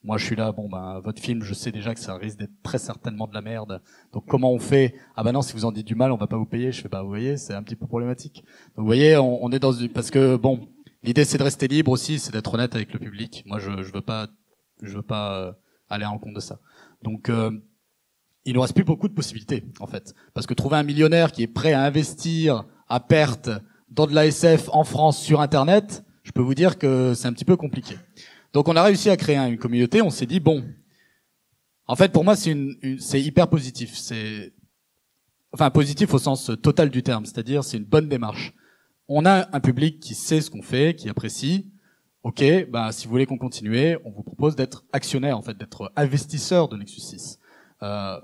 Moi, je suis là. Bon, ben, votre film, je sais déjà que ça risque d'être très certainement de la merde. Donc, comment on fait? Ah ben non, si vous en dites du mal, on va pas vous payer. Je fais bah, vous voyez, c'est un petit peu problématique. Donc, vous voyez, on, est dans une parce que bon, l'idée c'est de rester libre aussi, c'est d'être honnête avec le public. Moi, je, je veux pas, je veux pas euh, aller à l'encontre de ça. Donc euh, il nous reste plus beaucoup de possibilités en fait, parce que trouver un millionnaire qui est prêt à investir à perte dans de l'ASF en France sur Internet, je peux vous dire que c'est un petit peu compliqué. Donc on a réussi à créer une communauté. On s'est dit bon, en fait pour moi c'est une, une- hyper positif. C'est enfin positif au sens total du terme, c'est-à-dire c'est une bonne démarche. On a un public qui sait ce qu'on fait, qui apprécie. Ok, bah si vous voulez qu'on continue, on vous propose d'être actionnaire en fait, d'être investisseur de Nexus 6. Euh,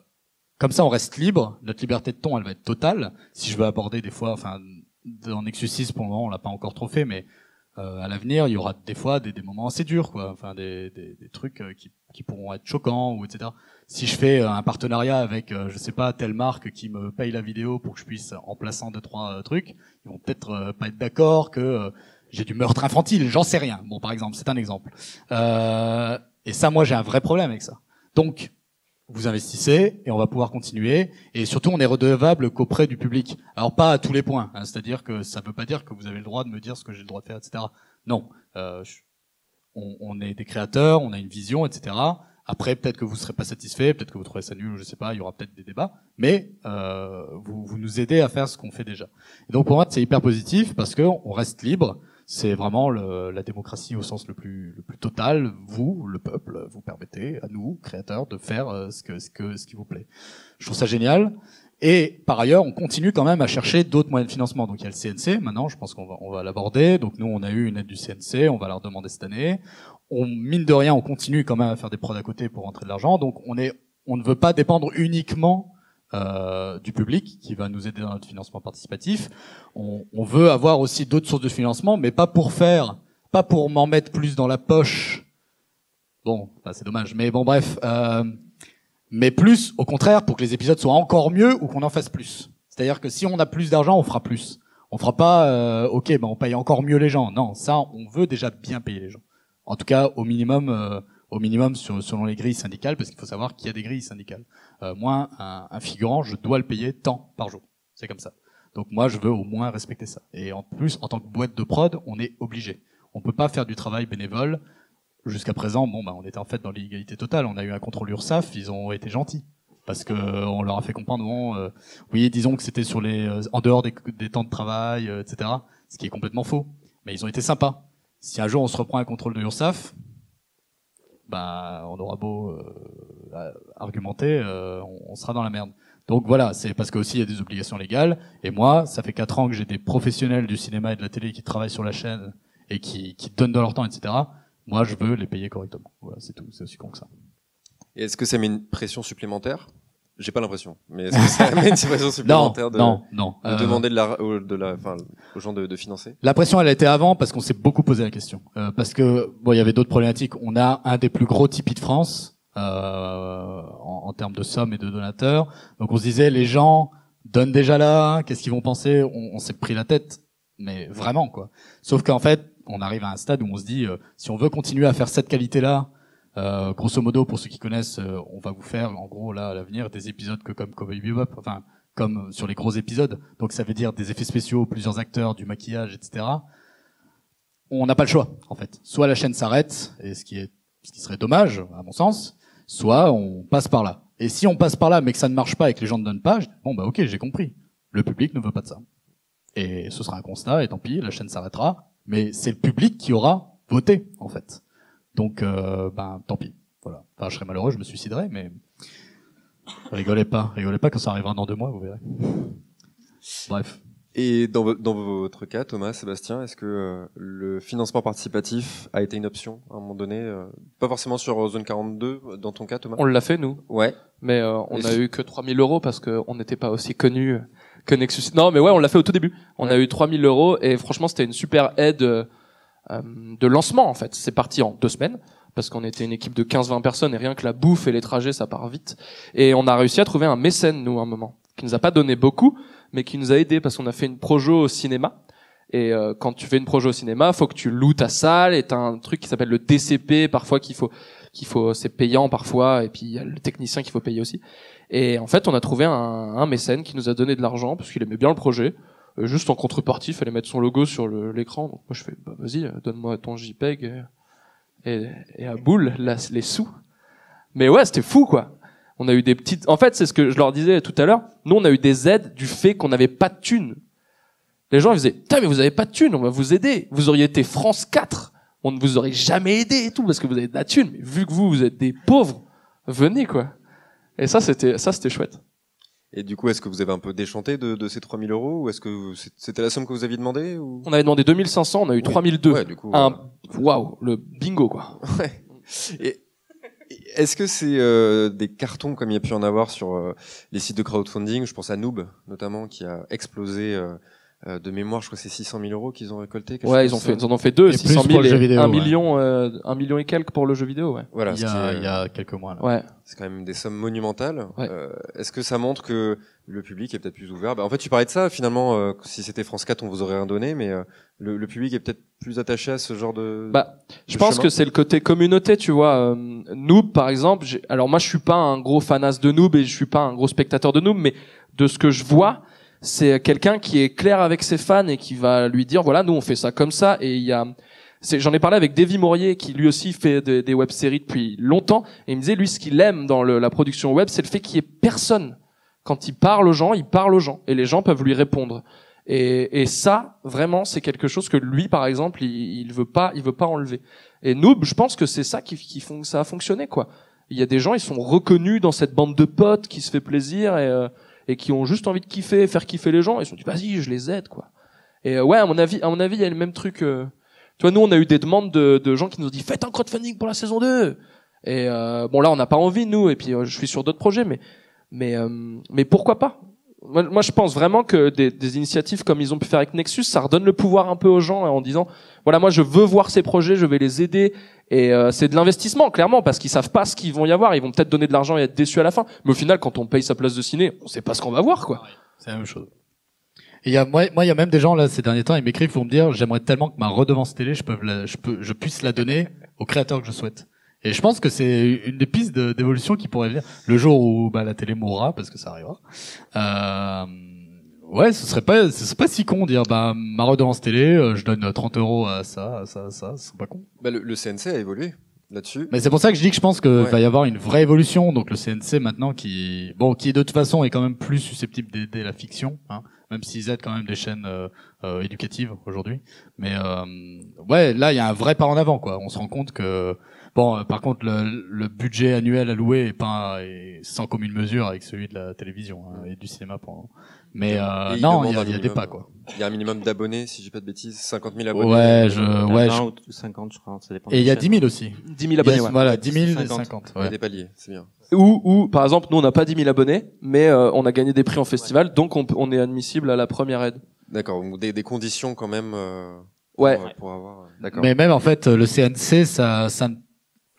comme ça, on reste libre. Notre liberté de ton, elle va être totale. Si je veux aborder des fois, enfin, dans Nexus 6, pour le moment, on l'a pas encore trop fait, mais euh, à l'avenir, il y aura des fois des, des moments assez durs, quoi. Enfin, des, des, des trucs euh, qui, qui pourront être choquants ou etc. Si je fais euh, un partenariat avec, euh, je sais pas, telle marque qui me paye la vidéo pour que je puisse, en plaçant deux trois trucs, ils vont peut-être pas être d'accord que j'ai du meurtre infantile. J'en sais rien. Bon, par exemple, c'est un exemple. Euh, et ça, moi, j'ai un vrai problème avec ça. Donc, vous investissez et on va pouvoir continuer. Et surtout, on est redevable qu'auprès du public. Alors pas à tous les points, hein, c'est-à-dire que ça ne veut pas dire que vous avez le droit de me dire ce que j'ai le droit de faire, etc. Non, euh, on, on est des créateurs, on a une vision, etc. Après, peut-être que vous serez pas satisfait, peut-être que vous trouvez ça nul, ou je sais pas, il y aura peut-être des débats, mais euh, vous, vous nous aidez à faire ce qu'on fait déjà. Et donc pour moi, c'est hyper positif parce que on reste libre. C'est vraiment le- la démocratie au sens le plus, le plus total. Vous, le peuple, vous permettez à nous, créateurs, de faire euh, ce, que, ce, que, ce qui vous plaît. Je trouve ça génial. Et par ailleurs, on continue quand même à chercher d'autres moyens de financement. Donc il y a le CNC. Maintenant, je pense qu'on va, on va l'aborder. Donc nous, on a eu une aide du CNC. On va leur demander cette année. On mine de rien, on continue quand même à faire des prods à côté pour rentrer de l'argent. Donc on est, on ne veut pas dépendre uniquement euh, du public qui va nous aider dans notre financement participatif. On, veut avoir aussi d'autres sources de financement, mais pas pour faire, pas pour m'en mettre plus dans la poche. Bon, bah, c'est dommage, mais bon, bref. Euh, mais plus, au contraire, pour que les épisodes soient encore mieux ou qu'on en fasse plus. C'est-à-dire que si on a plus d'argent, on fera plus. On fera pas, euh, ok, ben on paye encore mieux les gens. Non, ça, on veut déjà bien payer les gens. En tout cas, au minimum, au minimum selon les grilles syndicales, parce qu'il faut savoir qu'il y a des grilles syndicales. Euh, moi, un, un figurant, je dois le payer tant par jour. C'est comme ça. Donc moi, je veux au moins respecter ça. Et en plus, en tant que boîte de prod, on est obligé. On peut pas faire du travail bénévole. Jusqu'à présent, bon, bah, on était en fait dans l'illégalité totale. On a eu un contrôle URSAF, ils ont été gentils parce que euh, on leur a fait comprendre, euh, oui, disons que c'était sur les, euh, en dehors des, des temps de travail, euh, etc. Ce qui est complètement faux. Mais ils ont été sympas. Si un jour on se reprend un contrôle de URSAF, bah, on aura beau euh, argumenter, euh, on, on sera dans la merde. Donc voilà, c'est parce que aussi il y a des obligations légales. Et moi, ça fait quatre ans que j'ai des professionnels du cinéma et de la télé qui travaillent sur la chaîne et qui, qui donnent de leur temps, etc. Moi, je veux les payer correctement. Voilà, c'est tout. C'est aussi con que ça. Et est-ce que ça met une pression supplémentaire? J'ai pas l'impression. Mais est-ce que ça [LAUGHS] met une pression Non, supplémentaire de, non, non. de Euh, demander de la, de la, enfin, aux gens de, de financer? La pression, elle a été avant parce qu'on s'est beaucoup posé la question. Euh, parce que bon, il y avait d'autres problématiques. On a un des plus gros Tipeee de France en, en termes de sommes et de donateurs. Donc on se disait, les gens donnent déjà là. Qu'est-ce qu'ils vont penser? On, on s'est pris la tête, mais vraiment quoi. Sauf qu'en fait, on arrive à un stade où on se dit, euh, si on veut continuer à faire cette qualité-là. Euh, grosso modo, pour ceux qui connaissent, euh, on va vous faire, en gros, là, à l'avenir, des épisodes que comme Cowboy Bebop, enfin, comme sur les gros épisodes. Donc ça veut dire des effets spéciaux, plusieurs acteurs, du maquillage, etc. On n'a pas le choix, en fait. Soit la chaîne s'arrête, et ce qui est, ce qui serait dommage, à mon sens, soit on passe par là. Et si on passe par là, mais que ça ne marche pas et que les gens ne donnent pas, bon bah ok, j'ai compris. Le public ne veut pas de ça. Et ce sera un constat, et tant pis, la chaîne s'arrêtera. Mais c'est le public qui aura voté, en fait. Donc, euh, ben, tant pis. Voilà. Enfin, je serais malheureux, je me suiciderais, mais rigolez pas, rigolez pas quand ça arrivera dans deux mois, vous verrez. Bref. Et dans, dans votre cas, Thomas, Sébastien, est-ce que euh, le financement participatif a été une option à un moment donné euh, Pas forcément sur Zone 42, euh, dans ton cas, Thomas? On l'a fait nous, Ouais. mais euh, on Et a si- eu que 3000 euros parce qu'on n'était pas aussi connus que Nexus. Non, mais ouais, on l'a fait au tout début. On a eu 3000 euros et franchement, c'était une super aide euh, de lancement en fait. C'est parti en deux semaines parce qu'on était une équipe de 15-20 personnes et rien que la bouffe et les trajets, ça part vite. Et on a réussi à trouver un mécène, nous, à un moment, qui nous a pas donné beaucoup, mais qui nous a aidé parce qu'on a fait une projo au cinéma. Et euh, quand tu fais une projo au cinéma, faut que tu loues ta salle et t'as un truc qui s'appelle le DCP, parfois qu'il faut, qu'il faut, c'est payant parfois, et puis il y a le technicien qu'il faut payer aussi. Et en fait, on a trouvé un, un mécène qui nous a donné de l'argent parce qu'il aimait bien le projet. Euh, juste en contrepartie, il fallait mettre son logo sur l'écran. Donc moi, je fais, bah, vas-y, euh, donne-moi ton JPEG et, et, et à boule là, les sous. Mais ouais, c'était fou quoi. On a eu des petites. En fait, c'est ce que je leur disais tout à l'heure. Nous, on a eu des aides du fait qu'on n'avait pas de thunes. Les gens ils faisaient, putain, mais vous avez pas de thunes, on va vous aider. Vous auriez été France 4, on ne vous aurait jamais aidé et tout parce que vous avez de la thune. Mais vu que vous, vous êtes des pauvres, venez quoi. Et ça, c'était ça, c'était chouette. Et du coup, est-ce que vous avez un peu déchanté de, de ces 3000 euros ou est-ce que c'était la somme que vous aviez demandé ou? On avait demandé 2500, on a eu 3002. Ouais, du coup. Un, euh, waouh, le bingo quoi. [LAUGHS] Ouais. Et est-ce que c'est euh, des cartons comme il y a pu en avoir sur euh, les sites de crowdfunding? Je pense à Noob notamment qui a explosé euh, euh, de mémoire. Je crois que c'est 600 000 euros qu'ils ont récolté. Ouais, ils ont fait, ils en ont fait deux, Et 600 plus 000 pour le et jeu vidéo, un ouais. million, euh, un million et quelques pour le jeu vidéo, ouais. Voilà, il, y a, est- il y a quelques mois. Là. Ouais. c'est quand même des sommes monumentales. Ouais. Euh, est-ce que ça montre que le public est peut-être plus ouvert? Bah, En fait, tu parlais de ça. Finalement, euh, si c'était France 4, on vous aurait rien donné, mais euh, le, le public est peut-être plus attaché à ce genre de. Bah, Je pense chemin. que c'est le côté communauté, tu vois. Euh, Noob, par exemple. j'ai- Alors moi, je suis pas un gros fanas de Noob et je suis pas un gros spectateur de Noob, mais de ce que je vois, c'est quelqu'un qui est clair avec ses fans et qui va lui dire voilà, nous on fait ça comme ça. Et il y a, j'en ai parlé avec Davy Maurier qui lui aussi fait des, web-séries depuis longtemps et il me disait lui ce qu'il aime dans le- la production web, c'est le fait qu'il y ait personne. Quand il parle aux gens, il parle aux gens et les gens peuvent lui répondre. Et, et ça, vraiment, c'est quelque chose que lui, par exemple, il, il veut pas, il veut pas enlever. Et Noob, je pense que c'est ça qui, qui ça a fonctionné, quoi. Il y a des gens, ils sont reconnus dans cette bande de potes qui se fait plaisir et, euh, et qui ont juste envie de kiffer, faire kiffer les gens. Ils se sont dit, vas-y, je les aide, quoi. Et euh, ouais, à mon avis, à mon avis, il y a le même truc. euh, tu vois, nous, on a eu des demandes de, de gens qui nous ont dit, faites un crowdfunding pour la saison 2. Et euh, bon, là, on n'a pas envie, nous. Et puis, euh, je suis sur d'autres projets, mais, mais, euh, mais pourquoi pas? Moi, moi, je pense vraiment que des, des initiatives comme ils ont pu faire avec Nexus, ça redonne le pouvoir un peu aux gens en disant, voilà, moi, je veux voir ces projets, je vais les aider. Et euh, c'est de l'investissement, clairement, parce qu'ils savent pas ce qu'ils vont y avoir. Ils vont peut-être donner de l'argent et être déçus à la fin. Mais au final, quand on paye sa place de ciné, on sait pas ce qu'on va voir, quoi. C'est la même chose. Et il y a, moi, moi, il y a même des gens là ces derniers temps, ils m'écrivent pour me dire, j'aimerais tellement que ma redevance télé, je peux, la, je peux, je puisse la donner au créateur que je souhaite. Et je pense que c'est une des pistes de- d'évolution qui pourrait venir le jour où bah, la télé mourra, parce que ça arrivera. Euh, ouais, ce serait pas, ce serait pas si con de dire, bah ma redevance télé, euh, je donne 30 euros à ça, à ça, à ça, ce serait pas con. Bah, le, le CNC a évolué là-dessus. Mais c'est pour ça que je dis que je pense qu'il Ouais. va y avoir une vraie évolution. Donc le CNC maintenant qui, bon, qui de toute façon est quand même plus susceptible d'aider la fiction, hein, même s'ils aident quand même des chaînes euh, euh, éducatives aujourd'hui. Mais euh, ouais, là il y a un vrai pas en avant quoi. On se rend compte que bon, euh, par contre le, le budget annuel alloué est pas est sans commune mesure avec celui de la télévision hein, et du cinéma pour. Mais euh, non, il y a, un il y a des minimum. pas quoi. Il y a un minimum d'abonnés, si j'ai pas de bêtises, 50 000 abonnés. Ouais, je, en a ouais. 20 je- ou 50, je crois. Ça dépend Et il y a chaînes. 10 000 aussi. 10 000 abonnés, Yes, ouais. Voilà, 10 000 et 50. 50. Il y a ouais. des paliers, c'est bien. Ou, ou, par exemple, nous, on n'a pas 10 000 abonnés, mais euh, on a gagné des prix en festival, donc on, peut- on est admissible à la première aide. D'accord, des, des conditions quand même euh, Ouais. pour, pour avoir. euh, D'accord. Mais même en fait, le CNC, ça, ça,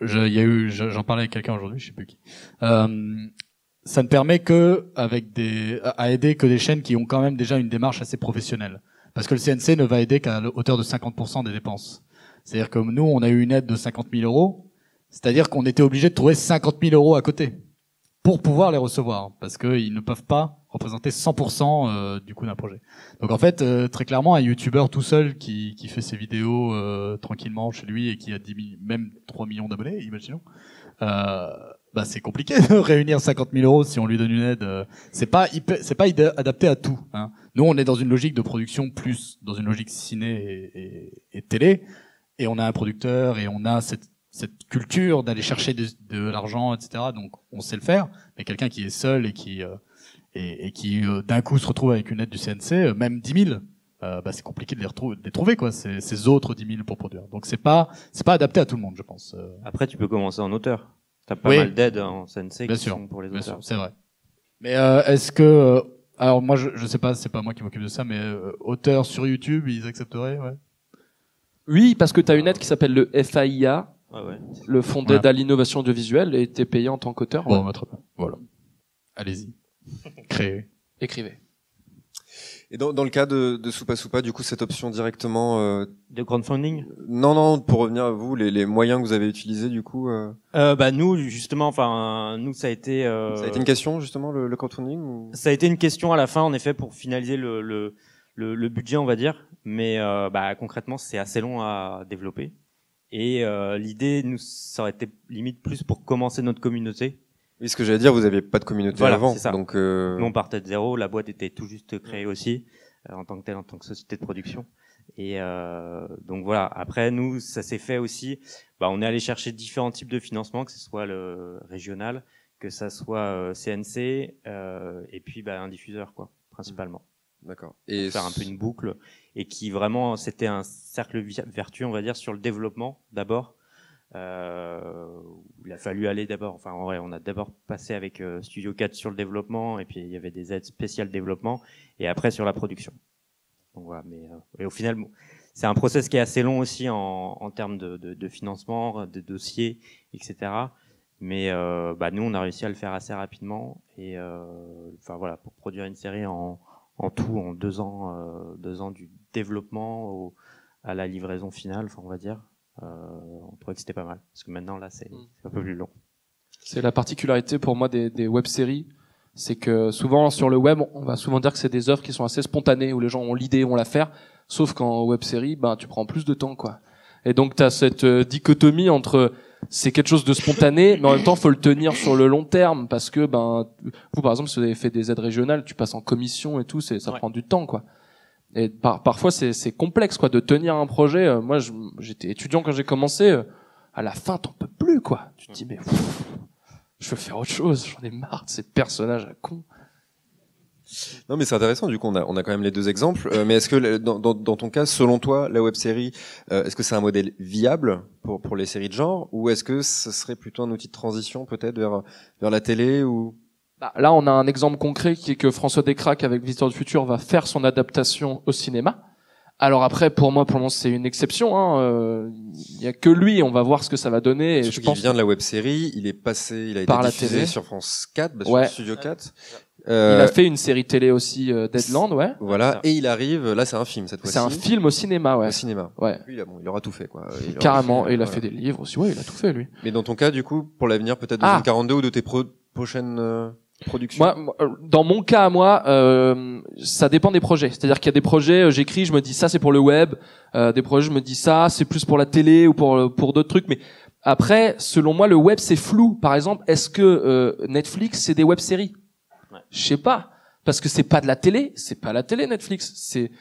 je- il y a eu, je- j'en parlais avec quelqu'un aujourd'hui, je sais plus qui. Euh, ça ne permet que avec des, à aider que des chaînes qui ont quand même déjà une démarche assez professionnelle. Parce que le CNC ne va aider qu'à hauteur de 50% des dépenses. C'est-à-dire que nous, on a eu une aide de 50 000 euros. C'est-à-dire qu'on était obligé de trouver 50 000 euros à côté pour pouvoir les recevoir, parce qu'ils ne peuvent pas représenter 100% euh, du coût d'un projet. Donc en fait, euh, très clairement, un YouTuber tout seul qui, qui fait ses vidéos euh, tranquillement chez lui et qui a 10 000, même 3 millions d'abonnés, imaginons, euh, bah c'est compliqué [LAUGHS] de réunir 50 000 euros si on lui donne une aide. euh, C'est pas c'est pas adapté à tout. Hein. Nous, on est dans une logique de production plus dans une logique ciné et, et- télé, et on a un producteur et on a cette cette culture d'aller chercher de, l'argent, etc. Donc on sait le faire, mais quelqu'un qui est seul et qui euh, et, qui euh, d'un coup se retrouve avec une aide du CNC, même 10 000, euh, bah, c'est compliqué de les, retrouver, de les trouver quoi. Ces, ces autres 10 000 pour produire. Donc c'est pas c'est pas adapté à tout le monde, je pense. Après, tu peux commencer en auteur. T'as pas Oui. mal d'aides en CNC Bien qui sûr, sont pour les bien auteurs. sûr, c'est vrai. Mais euh, est-ce que euh, alors moi je, je sais pas, c'est pas moi qui m'occupe de ça, mais euh, auteurs sur YouTube, ils accepteraient, ouais? Oui, parce que tu as une aide qui s'appelle le FAIA, Ouais, ouais. le Fonds d'aide à l'innovation audiovisuelle, et t'es payé en tant qu'auteur. Bon, ouais. Voilà. Allez-y. [LAUGHS] Créez. Écrivez. Et dans, dans le cas de, de Soupa Soupa, du coup, cette option directement, euh, De crowdfunding non, non, pour revenir à vous, les, les moyens que vous avez utilisés, du coup, euh, euh, Bah nous, justement, enfin, nous, ça a été... Euh... ça a été une question justement le, le crowdfunding ou... Ça a été une question à la fin, en effet, pour finaliser le, le, le, le budget, on va dire. Mais euh, bah, concrètement, c'est assez long à développer. Et euh, l'idée, nous, ça aurait été limite plus pour commencer notre communauté. Oui, ce que j'allais dire, vous aviez pas de communauté Voilà, avant, ça. donc euh, Nous, on partait de zéro. La boîte était tout juste créée aussi, euh, en tant que telle, en tant que société de production. Et euh, donc voilà. Après, nous, ça s'est fait aussi. Bah, on est allé chercher différents types de financement, que ce soit le régional, que ça soit euh, CNC, euh, et puis bah, un diffuseur, quoi, principalement. d'accord. Et faire un peu une boucle et qui vraiment c'était un cercle vertueux, on va dire, sur le développement d'abord. Euh, il a fallu aller d'abord, enfin en vrai, on a d'abord passé avec euh, Studio 4 sur le développement et puis il y avait des aides spéciales développement et après sur la production. Donc voilà, mais euh, et au final, bon, c'est un process qui est assez long aussi en, en termes de, de, de financement, de dossiers, etc. Mais euh, bah, nous, on a réussi à le faire assez rapidement et euh, enfin voilà, pour produire une série en, en tout en deux ans, deux ans du développement au, à la livraison finale, on va dire. Euh, on trouvait que c'était pas mal parce que maintenant là c'est Mm. c'est un peu plus long. C'est la particularité pour moi des, des web-séries, c'est que souvent sur le web, on va souvent dire que c'est des œuvres qui sont assez spontanées, où les gens ont l'idée, vont la faire, sauf qu'en web-série, ben, tu prends plus de temps, quoi. Et donc, tu as cette euh, dichotomie entre c'est quelque chose de spontané, mais en même temps, faut le tenir sur le long terme, parce que, ben, vous, par exemple, si vous avez fait des aides régionales, tu passes en commission et tout, c'est, ça Ouais. prend du temps, quoi. Et par, parfois, c'est, complexe, quoi, de tenir un projet. Euh, Moi, j'étais étudiant quand j'ai commencé, euh, à la fin, t'en peux plus, quoi. Tu te dis, mais, pff, je veux faire autre chose, j'en ai marre de ces personnages à con. Non, mais c'est intéressant. Du coup, on a, on a quand même les deux exemples. Euh, mais est-ce que dans, dans, dans ton cas, selon toi, la web série, euh, est-ce que c'est un modèle viable pour pour les séries de genre, ou est-ce que ce serait plutôt un outil de transition peut-être vers vers la télé ou Bah, là, on a un exemple concret qui est que François Descraques avec Visiteur du Futur va faire son adaptation au cinéma. Alors après, pour moi, pour le moment, c'est une exception. hein. Euh, Il y a que lui. On va voir ce que ça va donner. Et je qu'il pense. vient de la web série, il est passé, il a été Par la diffusé télé. sur France 4, bah, Ouais. sur Studio 4. Il Euh, a fait une série télé aussi, euh, Deadland, ouais. Voilà, et il arrive. Là, c'est un film cette fois-ci. C'est un film au cinéma, ouais. au cinéma. Ouais. Lui, il, a, bon, il aura tout fait, quoi. Il Carrément. fait, Et il a voilà. fait des livres aussi. Ouais, il a tout fait, lui. Mais dans ton cas, du coup, pour l'avenir, peut-être Ah. 2042 ou de tes pro- prochaines productions. Moi, moi, euh, dans mon cas à moi, euh, ça dépend des projets. C'est-à-dire qu'il y a des projets, euh, j'écris, je me dis ça c'est pour le web. Euh, des projets, je me dis ça c'est plus pour la télé ou pour euh, pour d'autres trucs. Mais après, selon moi, le web c'est flou. Par exemple, est-ce que euh, Netflix c'est des web-séries? Ouais. Je sais pas, parce que c'est pas de la télé. C'est pas la télé Netflix. C'est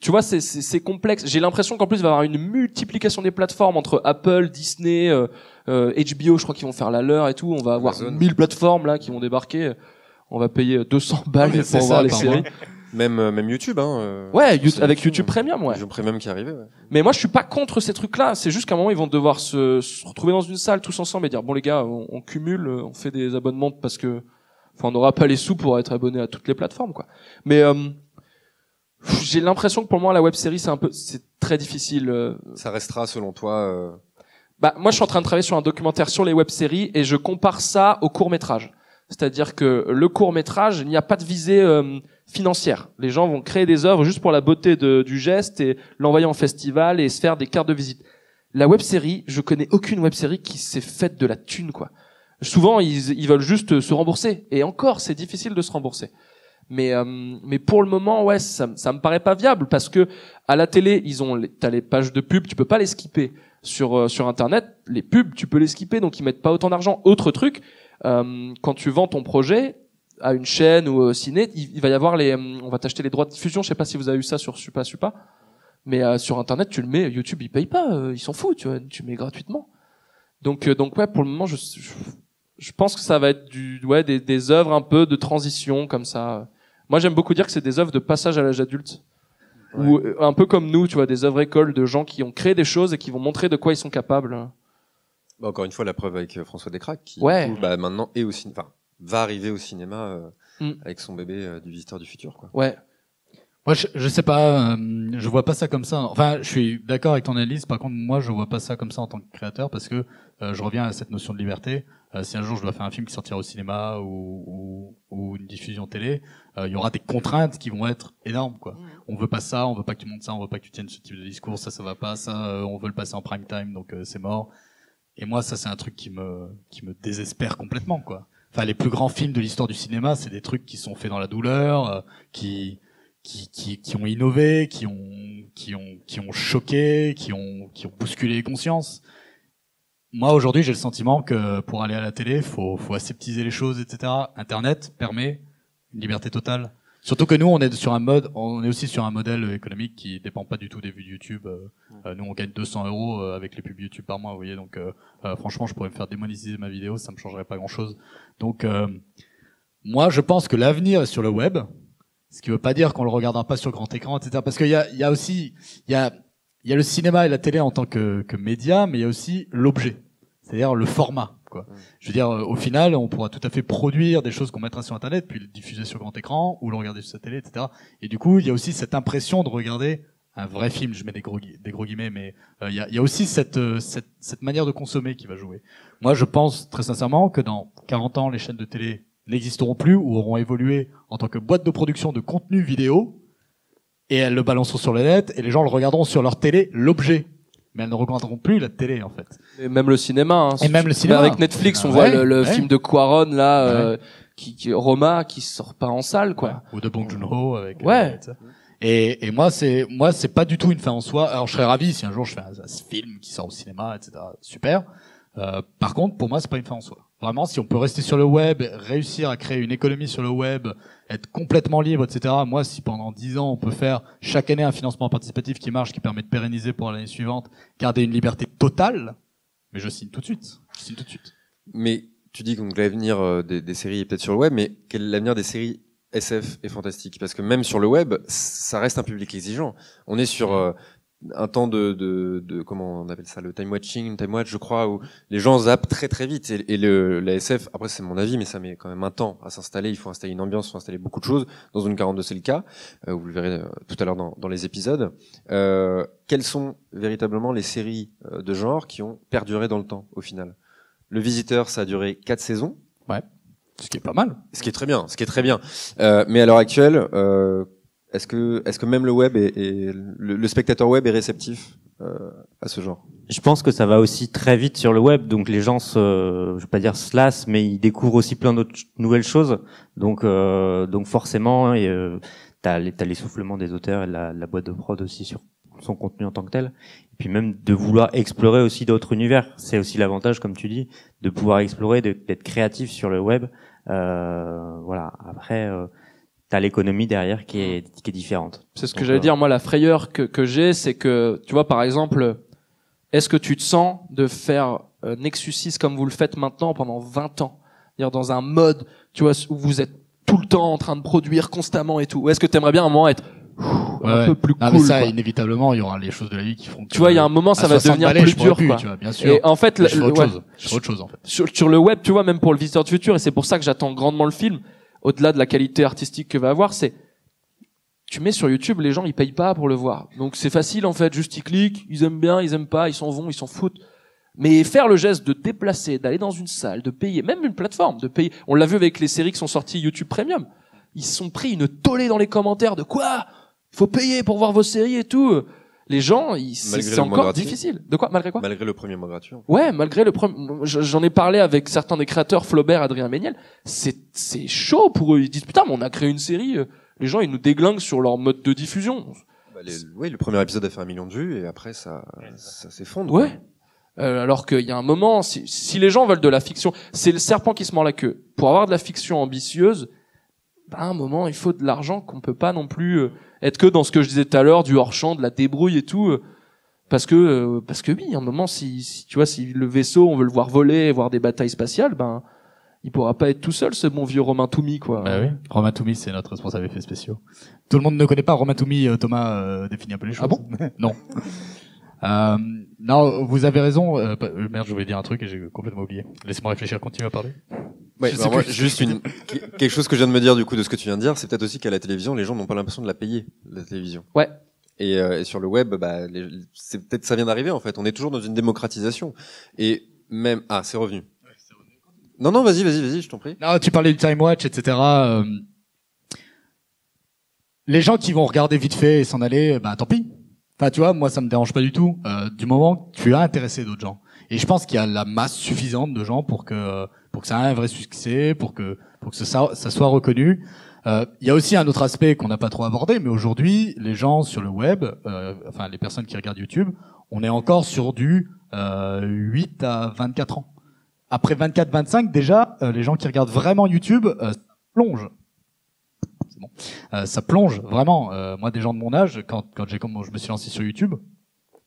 tu vois, c'est- c'est c'est complexe. J'ai l'impression qu'en plus, il va y avoir une multiplication des plateformes entre Apple, Disney, euh, euh, HBO. Je crois qu'ils vont faire la leur et tout. On va avoir Amazon. 1000 plateformes là qui vont débarquer. On va payer 200 balles pour voir les séries. Même euh, même YouTube, hein. euh, Ouais, avec. YouTube Premium, ouais. YouTube Premium qui est arrivé. Ouais. Mais moi, je suis pas contre ces trucs-là. C'est juste qu'à un moment, ils vont devoir se, se retrouver dans une salle tous ensemble et dire bon les gars, on, on cumule, euh, on fait des abonnements parce que, enfin, on n'aura pas les sous pour être abonné à toutes les plateformes, quoi. Mais euh, j'ai l'impression que pour moi, la web série, c'est un peu, c'est très difficile. Ça restera, selon toi. euh, Bah, moi, je suis en train de travailler sur un documentaire sur les web séries et je compare ça au court métrage. C'est-à-dire que le court métrage, il n'y a pas de visée euh, financière. Les gens vont créer des œuvres juste pour la beauté de- du geste et l'envoyer en festival et se faire des cartes de visite. La web série, je connais aucune web série qui s'est faite de la thune, quoi. Souvent, ils, ils veulent juste se rembourser. Et encore, c'est difficile de se rembourser. Mais euh, mais pour le moment, ouais, ça ça me paraît pas viable parce que à la télé, ils ont t'as les pages de pub, tu peux pas les skipper. Sur euh, sur internet, les pubs, tu peux les skipper, donc ils mettent pas autant d'argent. Autre truc, euh, quand tu vends ton projet à une chaîne ou au ciné, il, il va y avoir les, euh, on va t'acheter les droits de diffusion. Je sais pas si vous avez eu ça sur Supa mais euh, sur internet, tu le mets. YouTube, ils payent pas, euh, ils s'en foutent, tu vois, tu mets gratuitement. Donc euh, donc ouais, pour le moment, je, je je pense que ça va être du ouais des, des œuvres un peu de transition comme ça. Moi, j'aime beaucoup dire que c'est des œuvres de passage à l'âge adulte. Ou euh, un peu comme nous, tu vois, des œuvres écoles de gens qui ont créé des choses et qui vont montrer de quoi ils sont capables. Bah, encore une fois, la preuve avec euh, François Descraques, qui Ouais. du coup, bah, maintenant est au cinéma, enfin, va arriver au cinéma euh, Mm. avec son bébé euh, du Visiteur du futur, quoi. Ouais. Moi, je, je sais pas, euh, je vois pas ça comme ça. Enfin, je suis d'accord avec ton analyse. Par contre, moi, je vois pas ça comme ça en tant que créateur parce que euh, je reviens à cette notion de liberté. Euh, si un jour je dois faire un film qui sortira au cinéma ou, ou, ou une diffusion télé, euh, il y aura des contraintes qui vont être énormes, quoi. On veut pas ça, on veut pas que tu montes ça, on veut pas que tu tiennes ce type de discours, ça, ça va pas, ça, euh, on veut le passer en prime time, donc euh, c'est mort. Et moi, ça, c'est un truc qui me, qui me désespère complètement, quoi. Enfin, les plus grands films de l'histoire du cinéma, c'est des trucs qui sont faits dans la douleur, qui, qui, qui, qui ont innové, qui ont, qui ont, qui ont choqué, qui ont, qui ont bousculé les consciences. Moi, aujourd'hui, j'ai le sentiment que pour aller à la télé, faut, faut aseptiser les choses, etc. Internet permet une liberté totale. Surtout que nous, on est sur un mode, on est aussi sur un modèle économique qui dépend pas du tout des vues de YouTube. Euh, euh, nous, on gagne 200 euros euh, avec les pubs YouTube par mois, vous voyez. Donc, euh, euh, franchement, je pourrais me faire démonétiser ma vidéo, ça me changerait pas grand-chose. Donc, euh, moi, je pense que l'avenir est sur le web. Ce qui veut pas dire qu'on le regardera pas sur grand écran, etc. Parce qu'il y a, il y a aussi, il y a, il y a le cinéma et la télé en tant que, que média, mais il y a aussi l'objet, c'est-à-dire le format. Quoi. Je veux dire, euh, au final, on pourra tout à fait produire des choses qu'on mettra sur Internet, puis le diffuser sur grand écran ou le regarder sur sa télé, etc. Et du coup, il y a aussi cette impression de regarder un vrai film. Je mets des gros, gui- des gros guillemets, mais euh, il y, a, il y a aussi cette, euh, cette, cette manière de consommer qui va jouer. Moi, je pense très sincèrement que dans 40 ans, les chaînes de télé n'existeront plus ou auront évolué en tant que boîte de production de contenu vidéo et elles le balanceront sur le net et les gens le regarderont sur leur télé, l'objet. Mais elles ne regarderont plus la télé, en fait. Et même le cinéma. Hein. Et même le cinéma. Avec Netflix, on Ah voit ouais, le, le ouais. film de Quaron là, euh, qui, qui Roma, qui sort pas en salle, quoi. Ou de Bong Joon-ho avec. Ouais. euh, et, et moi, c'est moi, c'est pas du tout une fin en soi. Alors, je serais ravi si un jour je fais un, un film qui sort au cinéma, etc. Super. Euh, par contre, pour moi, c'est pas une fin en soi. Vraiment, si on peut rester sur le web, réussir à créer une économie sur le web, être complètement libre, etc. Moi, si pendant 10 ans, on peut faire chaque année un financement participatif qui marche, qui permet de pérenniser pour l'année suivante, garder une liberté totale, mais je signe tout de suite. Je signe tout de suite. Mais tu dis que l'avenir euh, des, des séries est peut-être sur le web, mais quel est l'avenir des séries SF et fantastique Parce que même sur le web, ça reste un public exigeant. On est sur euh, un temps de, de, de comment on appelle ça, le time watching, time watch, je crois, où les gens zappent très très vite. Et, et le, la SF, après c'est mon avis, mais ça met quand même un temps à s'installer. Il faut installer une ambiance, il faut installer beaucoup de choses. Dans une 42, c'est le cas. Euh, vous le verrez euh, tout à l'heure dans, dans les épisodes. Euh, quelles sont véritablement les séries euh, de genre qui ont perduré dans le temps au final? Le Visiteur, ça a duré quatre saisons, Ce qui est pas mal. ce qui est très bien, ce qui est très bien. Euh, mais à l'heure actuelle, euh, est-ce que est-ce que même le web est, le, spectateur web est réceptif euh, à ce genre? Je pense que ça va aussi très vite sur le web, donc les gens se, je vais pas dire se lassent, mais ils découvrent aussi plein d'autres nouvelles choses. Donc, euh, donc forcément, euh, t'as les- t'as l'essoufflement des auteurs et la, la boîte de prod aussi sur son contenu en tant que tel. Et puis même de vouloir explorer aussi d'autres univers. C'est aussi l'avantage, comme tu dis, de pouvoir explorer, d'être créatif sur le web. Euh, voilà. Après, euh, t'as l'économie derrière qui est, qui est différente. C'est ce que j'allais euh, dire. Moi, la frayeur que, que j'ai, c'est que, tu vois, par exemple, est-ce que tu te sens de faire euh, Nexus 6 comme vous le faites maintenant pendant 20 ans? C'est-à-dire dans un mode, tu vois, où vous êtes tout le temps en train de produire constamment et tout. Ou est-ce que tu aimerais bien un moment être pff, un Ouais. peu plus Ah, cool mais ça, quoi? inévitablement, il y aura les choses de la vie qui font que. Tu vois, il y a un moment, ça à va 60 devenir balais, plus dur. plus, quoi. tu vois, bien sûr. Et en fait, le- autre ouais, chose. Je ferai autre chose, en fait. sur, sur le web, tu vois, même pour le visiteur du futur, et c'est pour ça que j'attends grandement le film, au-delà de la qualité artistique que va avoir, c'est tu mets sur YouTube, les gens ils payent pas pour le voir. Donc c'est facile en fait, juste ils cliquent, ils aiment bien, ils aiment pas, ils s'en vont, ils s'en foutent. Mais faire le geste de déplacer, d'aller dans une salle, de payer, même une plateforme, de payer. On l'a vu avec les séries qui sont sorties YouTube Premium. Ils sont pris une tollée dans les commentaires de quoi? Faut payer pour voir vos séries et tout. Les gens, c'est encore gratuit difficile. De quoi? Malgré quoi? Malgré le premier mois gratuit. Ouais, malgré le premier, je- j'en ai parlé avec certains des créateurs, Flaubert, Adrien Méniel, c'est, c'est chaud pour eux. Ils disent, putain, mais on a créé une série, euh, les gens, ils nous déglinguent sur leur mode de diffusion. Bah, les- oui, le premier épisode a fait un million de vues et après ça, ça s'effondre. Ouais. Euh, alors qu'il y a un moment, si, si les gens veulent de la fiction, c'est le serpent qui se mord la queue. Pour avoir de la fiction ambitieuse, bah, à un moment, il faut de l'argent qu'on peut pas non plus euh, être que dans ce que je disais tout à l'heure, du hors-champ, de la débrouille et tout. euh, parce que, euh, parce que oui, à un moment, si, si tu vois, si le vaisseau, on veut le voir voler, voir des batailles spatiales, ben, il pourra pas être tout seul, ce bon vieux Romain Toumi, quoi. Bah oui. Romain Toumi, c'est notre responsable effets spéciaux. Tout le monde ne connaît pas Romain Toumi, Thomas euh, définit un peu les choses. Ah bon? [LAUGHS] Non. Euh, non, vous avez raison. euh, euh, merde, je voulais dire un truc et j'ai complètement oublié. Laissez-moi réfléchir, continue à parler. Ouais, bah, moi, juste une, que- quelque chose que je viens de me dire du coup de ce que tu viens de dire, c'est peut-être aussi qu'à la télévision, les gens n'ont pas l'impression de la payer, la télévision. Ouais. Et, euh, et sur le web, bah, c'est peut-être ça vient d'arriver en fait. On est toujours dans une démocratisation. Et même, ah, c'est revenu. Non, non, vas-y, vas-y, vas-y, je t'en prie. Non, tu parlais du time watch, etc. euh, les gens qui vont regarder vite fait et s'en aller, bah tant pis. Enfin, tu vois, moi ça me dérange pas du tout. euh, du moment que tu as intéressé d'autres gens. Et je pense qu'il y a la masse suffisante de gens pour que pour que ça ait un vrai succès, pour que pour que ça, soit reconnu. Euh, Il y a aussi un autre aspect qu'on n'a pas trop abordé, mais aujourd'hui, les gens sur le web, euh, enfin les personnes qui regardent YouTube, on est encore sur du euh, 8 à 24 ans. Après 24-25, déjà, les gens qui regardent vraiment YouTube plongent. Bon. Euh, ça plonge vraiment. Euh, moi, des gens de mon âge, quand, quand j'ai comme je me suis lancé sur YouTube,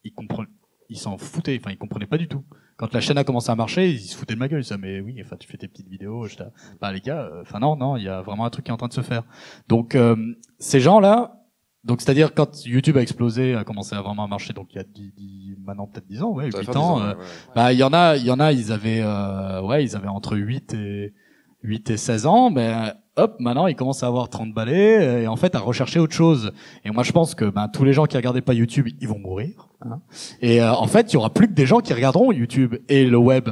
ils comprennent, ils s'en foutaient. Enfin, ils comprenaient pas du tout. Quand la chaîne a commencé à marcher, ils se foutaient de ma gueule. Ça, mais oui, enfin, tu fais tes petites vidéos. Je bah les gars, euh, enfin non, non, il y a vraiment un truc qui est en train de se faire. Donc euh, ces gens-là, donc c'est-à-dire quand YouTube a explosé, a commencé à vraiment marcher, donc il y a 10, 10 maintenant peut-être 10 ans, ouais, Ça va 8 faire dix ans. ans, euh, ouais, ouais. bah, il y en a, il y en a, ils avaient, euh, ouais, ils avaient entre 8 et 8 et 16 ans, mais hop, maintenant ils commencent à avoir 30 balais et en fait à rechercher autre chose. Et moi je pense que ben tous les gens qui regardaient pas YouTube, ils vont mourir. hein. Et euh, en fait, il y aura plus que des gens qui regarderont YouTube et le web.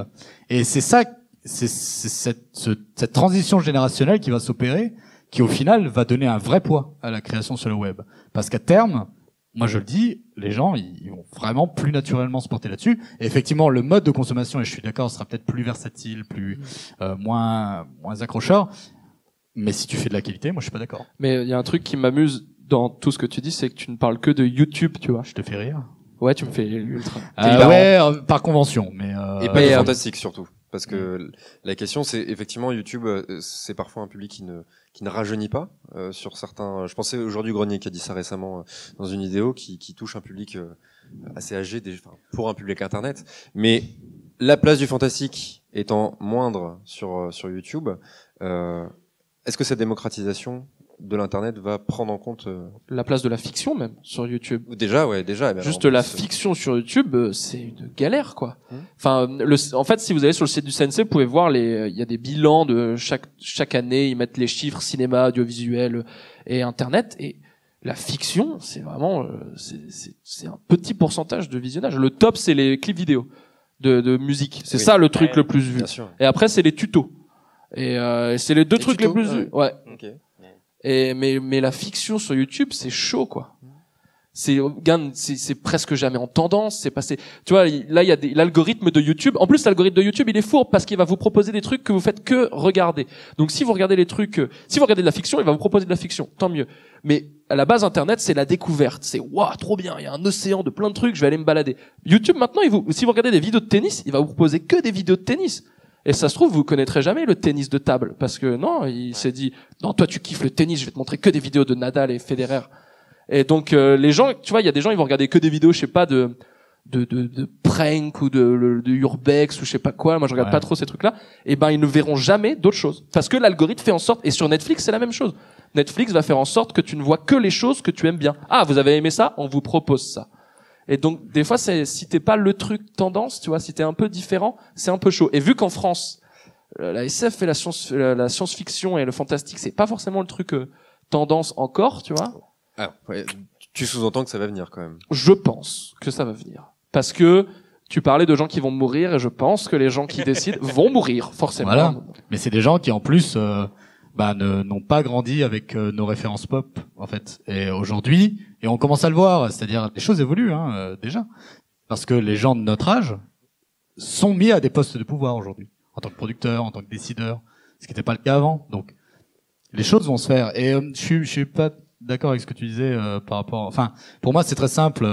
Et c'est ça, c'est cette, ce- cette transition générationnelle qui va s'opérer, qui au final va donner un vrai poids à la création sur le web. Parce qu'à terme, moi je le dis, les gens ils vont vraiment plus naturellement se porter là-dessus. Et effectivement, le mode de consommation, et je suis d'accord, sera peut-être plus versatile, plus euh, moins moins accrocheur. Mais si tu fais de la qualité, moi je suis pas d'accord. Mais il y a un truc qui m'amuse dans tout ce que tu dis, c'est que tu ne parles que de YouTube, tu vois. Je te fais rire. Ouais, tu me fais ultra. Euh, hilarant. ouais, euh, par convention, mais euh, Et pas mais, du euh, fantastique surtout. Parce que la question, c'est effectivement YouTube, euh, c'est parfois un public qui ne qui ne rajeunit pas euh, sur certains. Je pensais aujourd'hui Grenier qui a dit ça récemment euh, dans une vidéo qui, qui touche un public euh, assez âgé, des- enfin, pour un public internet. Mais la place du fantastique étant moindre sur euh, sur YouTube, euh, est-ce que cette démocratisation de l'internet va prendre en compte euh, La place de la fiction même sur YouTube. déjà, ouais, déjà. eh Juste la plus, euh, fiction sur YouTube, euh, c'est une galère quoi. Hmm. Enfin, le, en fait, si vous allez sur le site du CNC, vous pouvez voir les, il y a des bilans de chaque chaque année, ils mettent les chiffres cinéma, audiovisuel et internet et la fiction, c'est vraiment c'est- un petit pourcentage de visionnage. Le top, c'est les clips vidéo de, de musique. C'est Oui. ça le truc le plus vu. Et après, c'est les tutos. Et euh, c'est les deux Les trucs tutos, les plus vus. Ouais. Ok. Et mais mais la fiction sur YouTube, c'est chaud quoi. C'est regarde, c'est c'est presque jamais en tendance, c'est passé. Tu vois, là il y a des- l'algorithme de YouTube. En plus, l'algorithme de YouTube, il est fourbe parce qu'il va vous proposer des trucs que vous faites que regarder. Donc si vous regardez les trucs, euh, si vous regardez de la fiction, il va vous proposer de la fiction, tant mieux. Mais à la base, Internet, c'est la découverte. C'est waouh, trop bien. Il y a un océan de plein de trucs. Je vais aller me balader. YouTube, maintenant, il vous, si vous regardez des vidéos de tennis, il va vous proposer que des vidéos de tennis. Et ça se trouve, vous connaîtrez jamais le tennis de table. Parce que non, il s'est dit, non, toi, tu kiffes le tennis, je vais te montrer que des vidéos de Nadal et Federer. Et donc, euh, les gens, tu vois, il y a des gens, ils vont regarder que des vidéos, je sais pas, de, de, de, de prank ou de, de urbex ou je sais pas quoi. Moi, je regarde Ouais. pas trop ces trucs-là. Et ben, ils ne verront jamais d'autres choses. Parce que l'algorithme fait en sorte, et sur Netflix, c'est la même chose. Netflix va faire en sorte que tu ne vois que les choses que tu aimes bien. Ah, vous avez aimé ça? On vous propose ça. Et donc, des fois, c'est, si t'es pas le truc tendance, tu vois, si t'es un peu différent, c'est un peu chaud. Et vu qu'en France, euh, la SF et la science, la, la science-fiction et le fantastique, c'est pas forcément le truc euh, tendance encore, tu vois. Ah, ouais, tu sous-entends que ça va venir quand même. Je pense que ça va venir. Parce que tu parlais de gens qui vont mourir et je pense que les gens qui [LAUGHS] décident vont mourir, forcément. Voilà. Mais c'est des gens qui en plus, euh, bah, n'ont pas grandi avec euh, nos références pop, en fait. Et aujourd'hui, et on commence à le voir, c'est-à-dire les choses évoluent hein, euh, déjà, parce que les gens de notre âge sont mis à des postes de pouvoir aujourd'hui, en tant que producteurs, en tant que décideurs, ce qui n'était pas le cas avant. Donc, les choses vont se faire. Et euh, je suis, je suis pas d'accord avec ce que tu disais euh, par rapport. Enfin, pour moi, c'est très simple.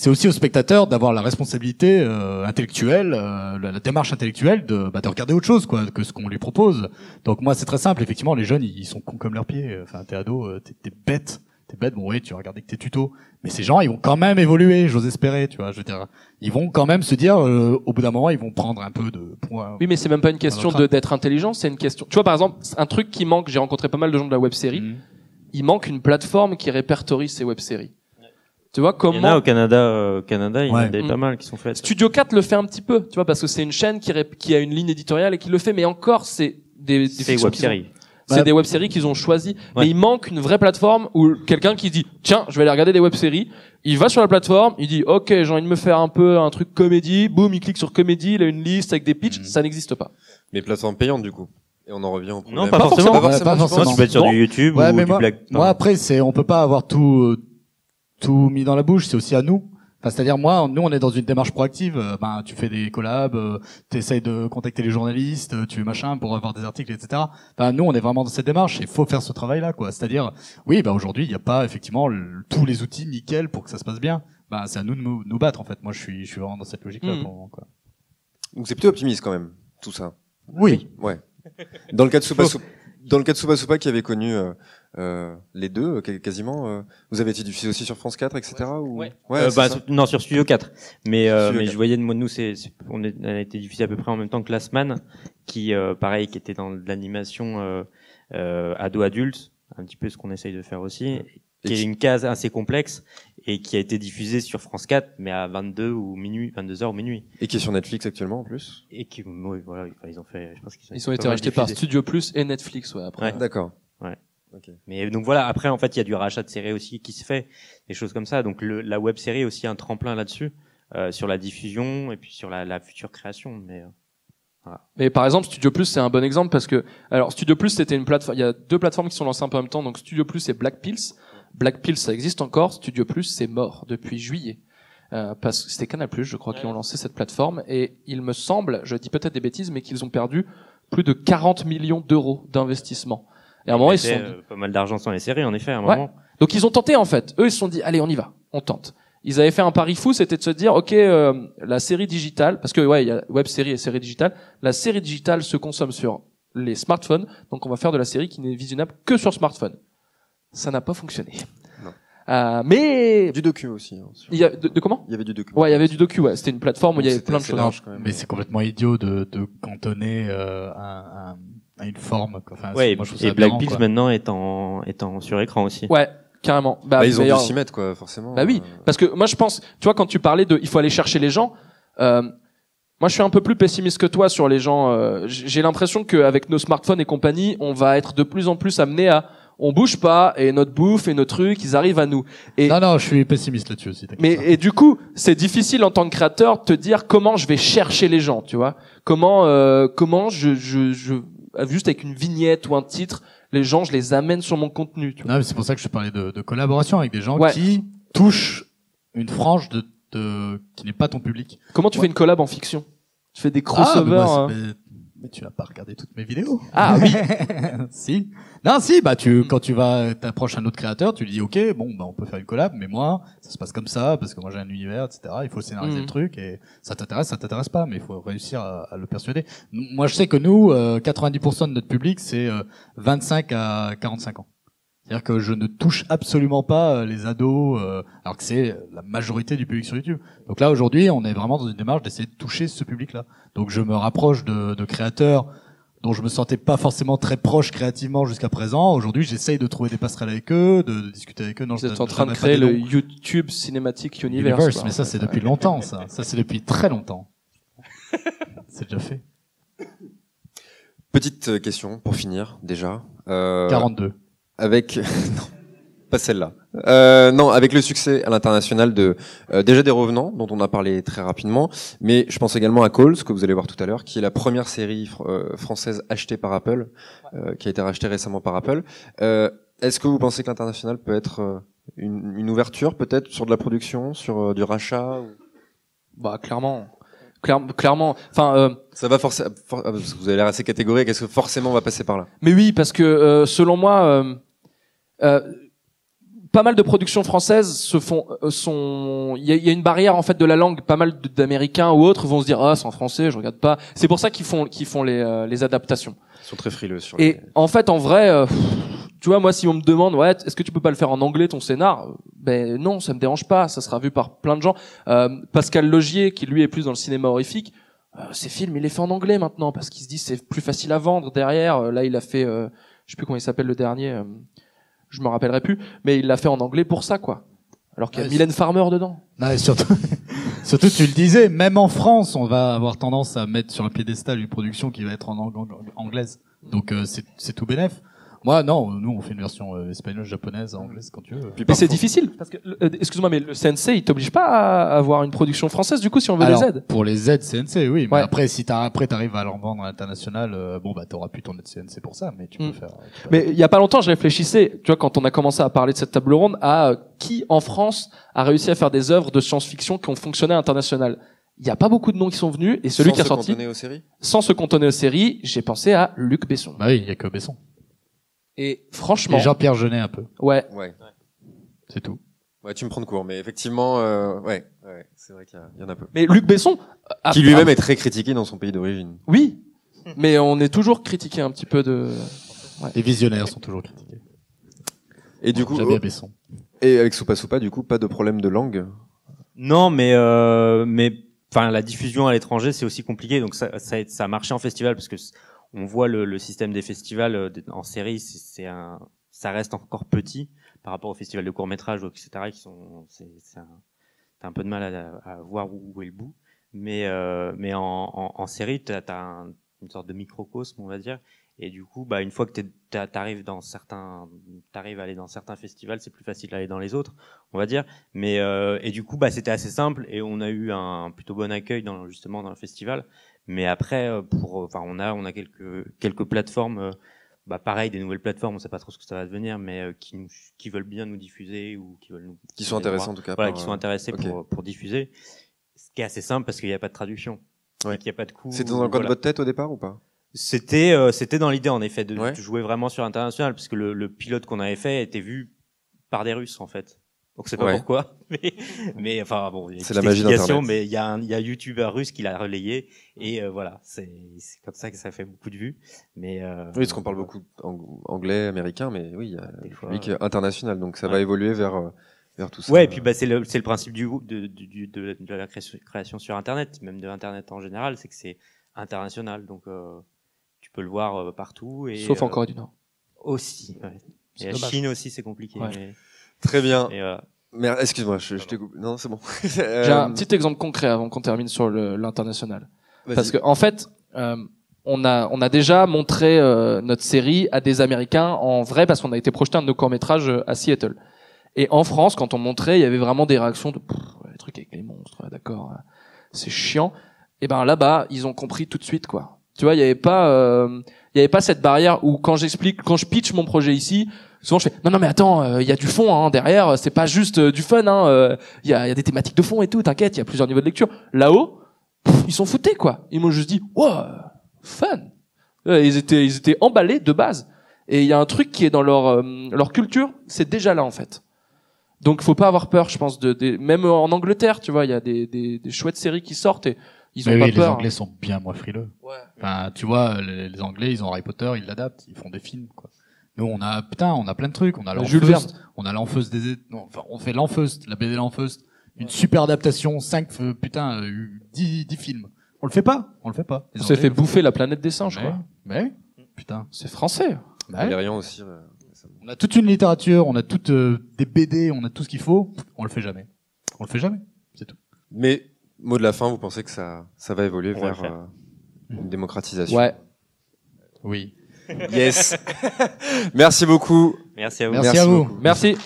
C'est aussi au spectateur d'avoir la responsabilité euh, intellectuelle, euh, la, la démarche intellectuelle de, bah, de regarder autre chose quoi que ce qu'on lui propose. Donc moi c'est très simple. Effectivement, les jeunes ils, sont cons comme leurs pieds. Enfin t'es ado, euh, t'es, t'es bête, t'es bête. Bon oui, tu vas regarder que tes tutos, mais ces gens ils vont quand même évoluer. J'ose espérer, tu vois. Je veux dire, ils vont quand même se dire euh, au bout d'un moment ils vont prendre un peu de poids. Oui, mais c'est même pas une question de d'être intelligent, c'est une question. Tu vois, par exemple, un truc qui manque. J'ai rencontré pas mal de gens de la web série. Mhm. Il manque une plateforme qui répertorie ces web séries. Tu vois Il y en a comment au Canada, euh, au Canada, il y en a Ouais. des Mm. pas mal qui sont faites. Studio 4 le fait un petit peu, tu vois, parce que c'est une chaîne qui, rép- qui a une ligne éditoriale et qui le fait, mais encore, c'est des, des C'est fictions web qu'ils ont- série. C'est Bah, des web séries qu'ils ont choisi, Ouais. mais il manque une vraie plateforme où quelqu'un qui dit tiens, je vais aller regarder des web séries. Il va sur la plateforme, il dit ok, j'ai envie de me faire un peu un truc comédie, boum, il clique sur comédie, il a une liste avec des pitchs, Mhm. ça n'existe pas. Mais plateforme payante du coup. Et on en revient au problème. Non, pas, forcément. forcément. Pas tu forcément. Moi, tu peux être sur Non. du YouTube Ouais, ou mais du moi, Black. moi après c'est on peut pas avoir tout euh, tout mis dans la bouche, c'est aussi à nous. Enfin, c'est-à-dire moi, nous on est dans une démarche proactive. euh, ben tu fais des collabs, euh, t'essayes de contacter les journalistes, euh, tu machin pour avoir des articles, etc. Enfin, nous on est vraiment dans cette démarche. Il faut faire ce travail-là, quoi. C'est-à-dire, oui, bah aujourd'hui il n'y a pas effectivement le- tous les outils nickel pour que ça se passe bien. Ben c'est à nous de nous, nous battre en fait. Moi je suis je suis vraiment dans cette logique-là. Mhm. pour le moment, quoi. Donc c'est plutôt optimiste quand même, tout ça. Oui. Ouais. Dans le cas de Soupa Soupa, dans le cas de Soupa Soupa qui avait connu euh, les deux euh, quasiment, euh, vous avez été diffusé aussi sur France 4, etc. Ou... Ouais. Ouais, Euh, c'est bah, sur- non, sur Studio 4. Mais, euh, Studio mais 4. je voyais de moi, nous, c'est, on, est, on a été diffusé à peu près en même temps que Last Man, qui, euh, pareil, qui était dans de l'animation euh, euh, ado-adulte, un petit peu ce qu'on essaye de faire aussi, qui Et est qui- une case assez complexe et qui a été diffusée sur France 4, mais à 22 ou minuit, 22 heures ou minuit. Et qui est sur Netflix actuellement en plus? Et qui, oui, voilà, ils ont fait, je pense qu'ils Ils ont été rachetés par. Studio Plus et Netflix, ouais, après. Ouais. D'accord. Ouais. Ok. Mais donc voilà, après en fait, il y a du rachat de séries aussi qui se fait, des choses comme ça. Donc le, la web série est aussi un tremplin là-dessus, euh, sur la diffusion et puis sur la, la future création. Mais euh, Mais par exemple, Studio Plus, c'est un bon exemple parce que, alors, Studio Plus, c'était une plateforme, il y a deux plateformes qui sont lancées un peu en même temps, donc Studio Plus et Black Pills. Black Pills, ça existe encore, Studio Plus, c'est mort depuis juillet. Euh, parce que c'était Canal Plus, je crois, qui ont lancé cette plateforme, et il me semble, je dis peut-être des bêtises, mais qu'ils ont perdu plus de 40 millions d'euros d'investissement. Et à un moment, ils se sont dit, euh, pas mal d'argent sans les séries en effet à un Ouais. moment. donc ils ont tenté en fait. Eux ils se sont dit allez on y va, on tente. Ils avaient fait un pari fou, c'était de se dire ok euh, la série digitale parce que ouais il y a web série et série digitale. La série digitale se consomme sur les smartphones, donc on va faire de la série qui n'est visionnable que sur smartphone. Ça n'a pas fonctionné. Non. Euh, mais Du docu aussi. hein, sur- il y a de, de comment Il y avait du docu. Ouais il y avait du docu ouais. C'était une plateforme où il y avait plein de choses. large, quand même. Mais c'est complètement idiot de, de cantonner euh, un, un- à une forme. quoi. Enfin, Ouais, moi, je et Black Pills maintenant est en, est en sur écran aussi. Ouais carrément. Bah, Bah, ils ont dû s'y mettre quoi, forcément. Bah oui, Euh, parce que moi je pense, tu vois, quand tu parlais de, il faut aller chercher les gens. Euh, moi, je suis un peu plus pessimiste que toi sur les gens. euh, J'ai l'impression qu'avec nos smartphones et compagnie, on va être de plus en plus amené à, on bouge pas et notre bouffe et nos trucs, ils arrivent à nous. Et Non, non, je suis pessimiste là-dessus aussi. mais et du coup, c'est difficile en tant que créateur de te dire comment je vais chercher les gens, tu vois Comment euh, comment je, je je juste avec une vignette ou un titre, les gens, je les amène sur mon contenu. Tu vois Non, mais c'est pour ça que je parlais de, de collaboration avec des gens Ouais. qui touchent une frange de, de qui n'est pas ton public. Comment tu Ouais. fais une collab en fiction? Tu fais des Ah, crossovers moi, mais, tu n'as pas regardé toutes mes vidéos. Ah oui. [LAUGHS] si. Non, si. Bah, tu quand tu vas t'approches un autre créateur, tu lui dis, ok, bon, bah, on peut faire une collab, mais moi, ça se passe comme ça parce que moi j'ai un univers, etc. Il faut scénariser Mhm. le truc et ça t'intéresse, ça t'intéresse pas, mais il faut réussir à, à le persuader. Moi, je sais que nous, euh, 90% de notre public, c'est euh, 25 à 45 ans. C'est-à-dire que je ne touche absolument pas euh, les ados, euh, alors que c'est la majorité du public sur YouTube. Donc là, aujourd'hui, on est vraiment dans une démarche d'essayer de toucher ce public-là. Donc je me rapproche de, de créateurs dont je me sentais pas forcément très proche créativement jusqu'à présent. Aujourd'hui, j'essaye de trouver des passerelles avec eux, de, de discuter avec eux. Non, Vous êtes en train de créer le. YouTube Cinematic Universe. Universe, quoi. mais ça c'est depuis longtemps, ça. Ça c'est depuis très longtemps. [LAUGHS] c'est déjà fait. Petite euh, question pour finir déjà. Euh, 42. Avec [LAUGHS] non. pas celle-là. Euh, non, avec le succès à l'international de euh, déjà des Revenants, dont on a parlé très rapidement, mais je pense également à Calls, que vous allez voir tout à l'heure, qui est la première série fr- euh, française achetée par Apple, euh, qui a été rachetée récemment par Apple. Euh, Est-ce que vous pensez que l'international peut être une, une ouverture, peut-être sur de la production, sur du rachat Bah clairement, Claire- clairement. Enfin, euh, Ça va forcément, que vous avez l'air assez catégorique, est-ce que forcément on va passer par là? Mais oui, parce que euh, selon moi, euh, pas mal de productions françaises se font, euh, sont, il y a, y a une barrière en fait de la langue. Pas mal d'Américains ou autres vont se dire ah c'est en français, je regarde pas. C'est pour ça qu'ils font, qu'ils font les, euh, les adaptations. Ils sont très frileux sur Et les... en fait, en vrai, euh, tu vois, moi, si on me demande, ouais, est-ce que tu peux pas le faire en anglais ton scénar? Euh, Ben non, ça me dérange pas. Ça sera vu par plein de gens. Euh, Pascal Logier, qui lui est plus dans le cinéma horrifique, euh, ses films, il les fait en anglais maintenant parce qu'il se dit c'est plus facile à vendre derrière. Euh, Là, il a fait, euh, je sais plus comment il s'appelle le dernier. Je me rappellerai plus, mais il l'a fait en anglais pour ça, quoi. Alors qu'il y a Ouais, Mylène Farmer dedans. Non, surtout, [LAUGHS] surtout, tu le disais, même en France, on va avoir tendance à mettre sur un piédestal une production qui va être en ang- ang- anglaise. Donc euh, c'est c'est tout bénef. Moi, non, nous on fait une version euh, espagnole, japonaise, anglaise, quand tu veux. Puis Mais c'est difficile parce que, euh, excuse-moi, mais le CNC, il t'oblige pas à avoir une production française du coup si on veut Alors, les aides. Pour les aides CNC, oui. Mais Ouais. après, si t'as, après t'arrives à leur vendre à l'international, euh, bon bah t'auras plus ton aide CNC pour ça, mais tu peux Mm. faire. tu peux- Mais il y a pas longtemps, je réfléchissais, tu vois, quand on a commencé à parler de cette table ronde, à euh, qui en France a réussi à faire des œuvres de science-fiction qui ont fonctionné à l'international. Il n'y a pas beaucoup de noms qui sont venus, et celui Sans qui a se sorti, aux séries sans se cantonner aux séries, j'ai pensé à Luc Besson. Bah oui, il y a que Besson. Et franchement, Et Jean-Pierre Jeunet un peu, ouais, Ouais. c'est tout. Ouais, tu me prends de court, mais effectivement, euh, ouais, ouais, c'est vrai qu'il y, en a peu. mais Luc Besson, a- Qui lui-même est très critiqué dans son pays d'origine. oui, mais on est toujours critiqué un petit peu de. Les visionnaires sont toujours critiqués. Et du coup, J'aime bien Besson. et avec Soupa Soupa, du coup, pas de problème de langue? Non, mais euh, mais enfin la diffusion à l'étranger c'est aussi compliqué. Donc ça ça, ça a marché en festival parce que on voit le, le système des festivals euh, en série, c'est un ça reste encore petit par rapport aux festivals de court métrage etc. qui sont c'est un un peu de mal à, à voir où, est le bout. Mais euh, mais en, en, en série t'as as un, une sorte de microcosme on va dire. Et du coup, bah, une fois que t'arrives dans certains, t'arrives à aller dans certains festivals, c'est plus facile d'aller dans les autres, on va dire. Mais euh, et du coup, bah, c'était assez simple et on a eu un plutôt bon accueil dans justement dans le festival. Mais après, euh, pour, enfin, on a on a quelques quelques plateformes, euh, bah, pareil, des nouvelles plateformes, on sait pas trop ce que ça va devenir, mais euh, qui nous qui veulent bien nous diffuser ou qui veulent nous Qui sont intéressants en tout cas. voilà, qui sont euh, intéressés pour pour diffuser. Ce qui est assez simple parce qu'il n'y a pas de traduction, Ouais. qu'il n'y a pas de coût. C'était dans le coin de votre tête au départ ou pas? C'était euh, c'était dans l'idée en effet de, Ouais. jouer vraiment sur international puisque le, le pilote qu'on avait fait était vu par des Russes en fait. Donc c'est pas Ouais. pourquoi, [LAUGHS] mais, mais enfin bon, il y a une C'est la magie d'Internet. Mais il y a un il y a un youtubeur russe qui l'a relayé et euh, voilà, c'est c'est comme ça que ça fait beaucoup de vues. Mais euh, Oui, parce qu'on parle beaucoup ang- anglais, américain, mais oui, il y a Des le fois, public international, donc ça va évoluer vers euh, vers tout ça. Ouais, et puis bah, c'est le, c'est le principe du, de, du, de, de la création, création sur Internet, même de Internet en général, c'est que c'est international, donc euh, tu peux le voir partout. Et, Sauf en Corée du Nord. Aussi. Ouais. Et la. Chine aussi, c'est compliqué. Ouais. mais- Très bien. et, euh, Merde, excuse-moi, je, je t'ai coupé. Non, c'est bon. J'ai Euh, un petit exemple concret avant qu'on termine sur le- l'international. vas-y. Parce que en fait, euh, on a on a déjà montré euh, notre série à des Américains en vrai parce qu'on a été projeté un de nos courts métrages à Seattle. Et en France, quand on montrait, il y avait vraiment des réactions de Pff, les trucs avec les monstres, ouais, d'accord, euh, c'est chiant. Et ben là-bas, ils ont compris tout de suite quoi. Tu vois, il y avait pas euh, il y avait pas cette barrière où quand j'explique, quand je pitch mon projet ici, souvent je fais non non mais attends, euh, il y a du fond hein, derrière, c'est pas juste euh, du fun hein, euh, il y a il y a des thématiques de fond et tout, t'inquiète, il y a plusieurs niveaux de lecture. Là-haut, ils s'en foutaient quoi. Ils m'ont juste dit wow, fun. Euh, Ils étaient ils étaient emballés de base. Et il y a un truc qui est dans leur euh, leur culture, c'est déjà là en fait. Donc faut pas avoir peur, je pense de, des- même en Angleterre, tu vois, il y a des, des, des chouettes séries qui sortent et ils ont Mais pas oui, les. Anglais sont bien moins frileux. Ouais. Enfin, tu vois, les, les Anglais, ils ont Harry Potter, ils l'adaptent, ils font des films, quoi. Nous, on a, putain, on a plein de trucs. On a Jules l'Enfeust, on a l'Enfeust des, non, enfin, on fait l'Enfeust, la BD l'Enfeust, une super adaptation, 5, putain, euh, 10, 10 films. On le fait pas, on le fait pas. Les On s'est fait bouffer la planète des singes, Mais, quoi. mais, putain. C'est français. Bah aussi. euh. On a toute une littérature, on a toutes euh, des BD, on a tout ce qu'il faut. On le fait jamais. On le fait jamais. C'est tout. Mais mot de la fin, vous pensez que ça ça va évoluer On vers euh, une démocratisation? Ouais. Oui. Yes. Merci beaucoup. Merci à vous. Merci, Merci à vous. beaucoup. Merci.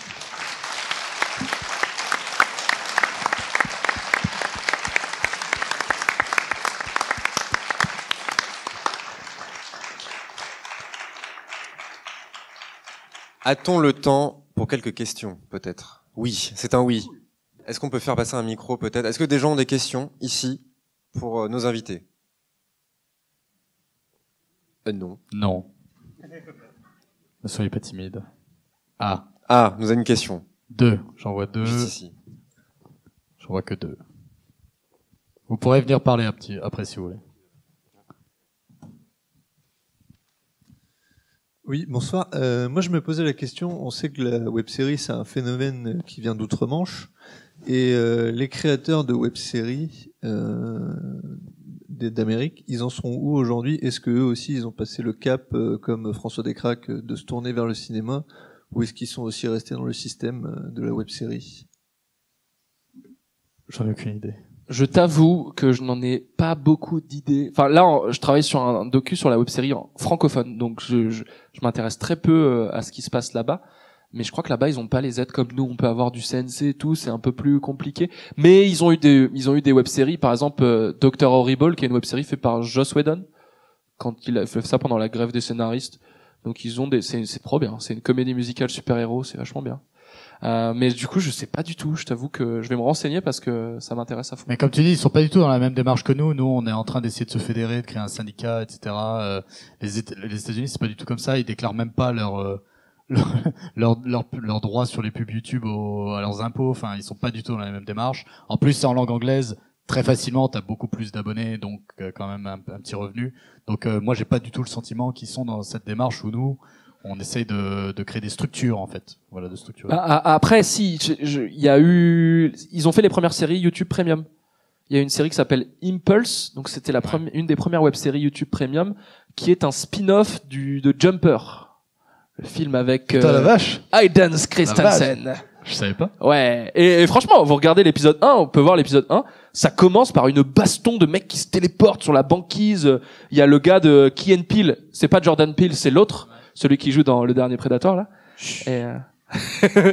A-t-on le temps pour quelques questions, peut-être? Oui, c'est un oui. Est-ce qu'on peut faire passer un micro, peut-être? Est-ce que des gens ont des questions ici pour euh, nos invités? Euh, Non. Non. Ne soyez pas timide. Ah, Ah, nous avons une question. deux. J'en vois deux. Juste ici. J'en vois que deux. Vous pourrez venir parler un petit après si vous voulez. Oui, bonsoir. Euh, moi, je me posais la question. On sait que la web série, c'est un phénomène qui vient d'outre-Manche. Et euh, les créateurs de web séries euh, d'Amérique, ils en sont où aujourd'hui? Est-ce que eux aussi, ils ont passé le cap, euh, comme François Descraques, euh, de se tourner vers le cinéma? Ou est-ce qu'ils sont aussi restés dans le système euh, de la web série? J'en ai aucune idée. Je t'avoue que je n'en ai pas beaucoup d'idées. Enfin là, je travaille sur un docu sur la web série en francophone, donc je, je, je m'intéresse très peu à ce qui se passe là-bas. Mais je crois que là-bas, ils ont pas les aides comme nous. On peut avoir du CNC et tout, c'est un peu plus compliqué. Mais ils ont eu des, ils ont eu des web-séries, par exemple euh, Doctor Horrible, qui est une web-série faite par Joss Whedon, quand il a fait ça pendant la grève des scénaristes. Donc ils ont des, c'est, c'est trop bien. C'est une comédie musicale super-héros, c'est vachement bien. Euh, mais du coup, je sais pas du tout. Je t'avoue que je vais me renseigner parce que ça m'intéresse à fond. Mais comme tu dis, ils sont pas du tout dans la même démarche que nous. Nous, on est en train d'essayer de se fédérer, de créer un syndicat, etc. Euh, les, les États-Unis, c'est pas du tout comme ça. Ils déclarent même pas leur euh, leur, [LAUGHS] leur, leur, leur droit sur les pubs YouTube au- à leurs impôts. Enfin, ils sont pas du tout dans la même démarche. En plus, c'est en langue anglaise. Très facilement, t'as beaucoup plus d'abonnés, donc euh, quand même un, un petit revenu. Donc euh, moi, j'ai pas du tout le sentiment qu'ils sont dans cette démarche où nous, on essaye de, de créer des structures en fait. Voilà, de structures. Ah, ah, Après, si, il y a eu, ils ont fait les premières séries YouTube Premium. Il y a une série qui s'appelle Impulse, donc c'était la première, une des premières web-séries YouTube Premium, qui est un spin-off du de Jumper, le film avec Putain la euh, vache, Hayden Christensen. je savais pas. Ouais. Et, et franchement, vous regardez l'épisode 1, on peut voir l'épisode 1, ça commence par une baston de mecs qui se téléportent sur la banquise. Il y a le gars de Key and Peele, c'est pas Jordan Peele, c'est l'autre, celui qui joue dans le dernier Predator là. Et, euh, [LAUGHS]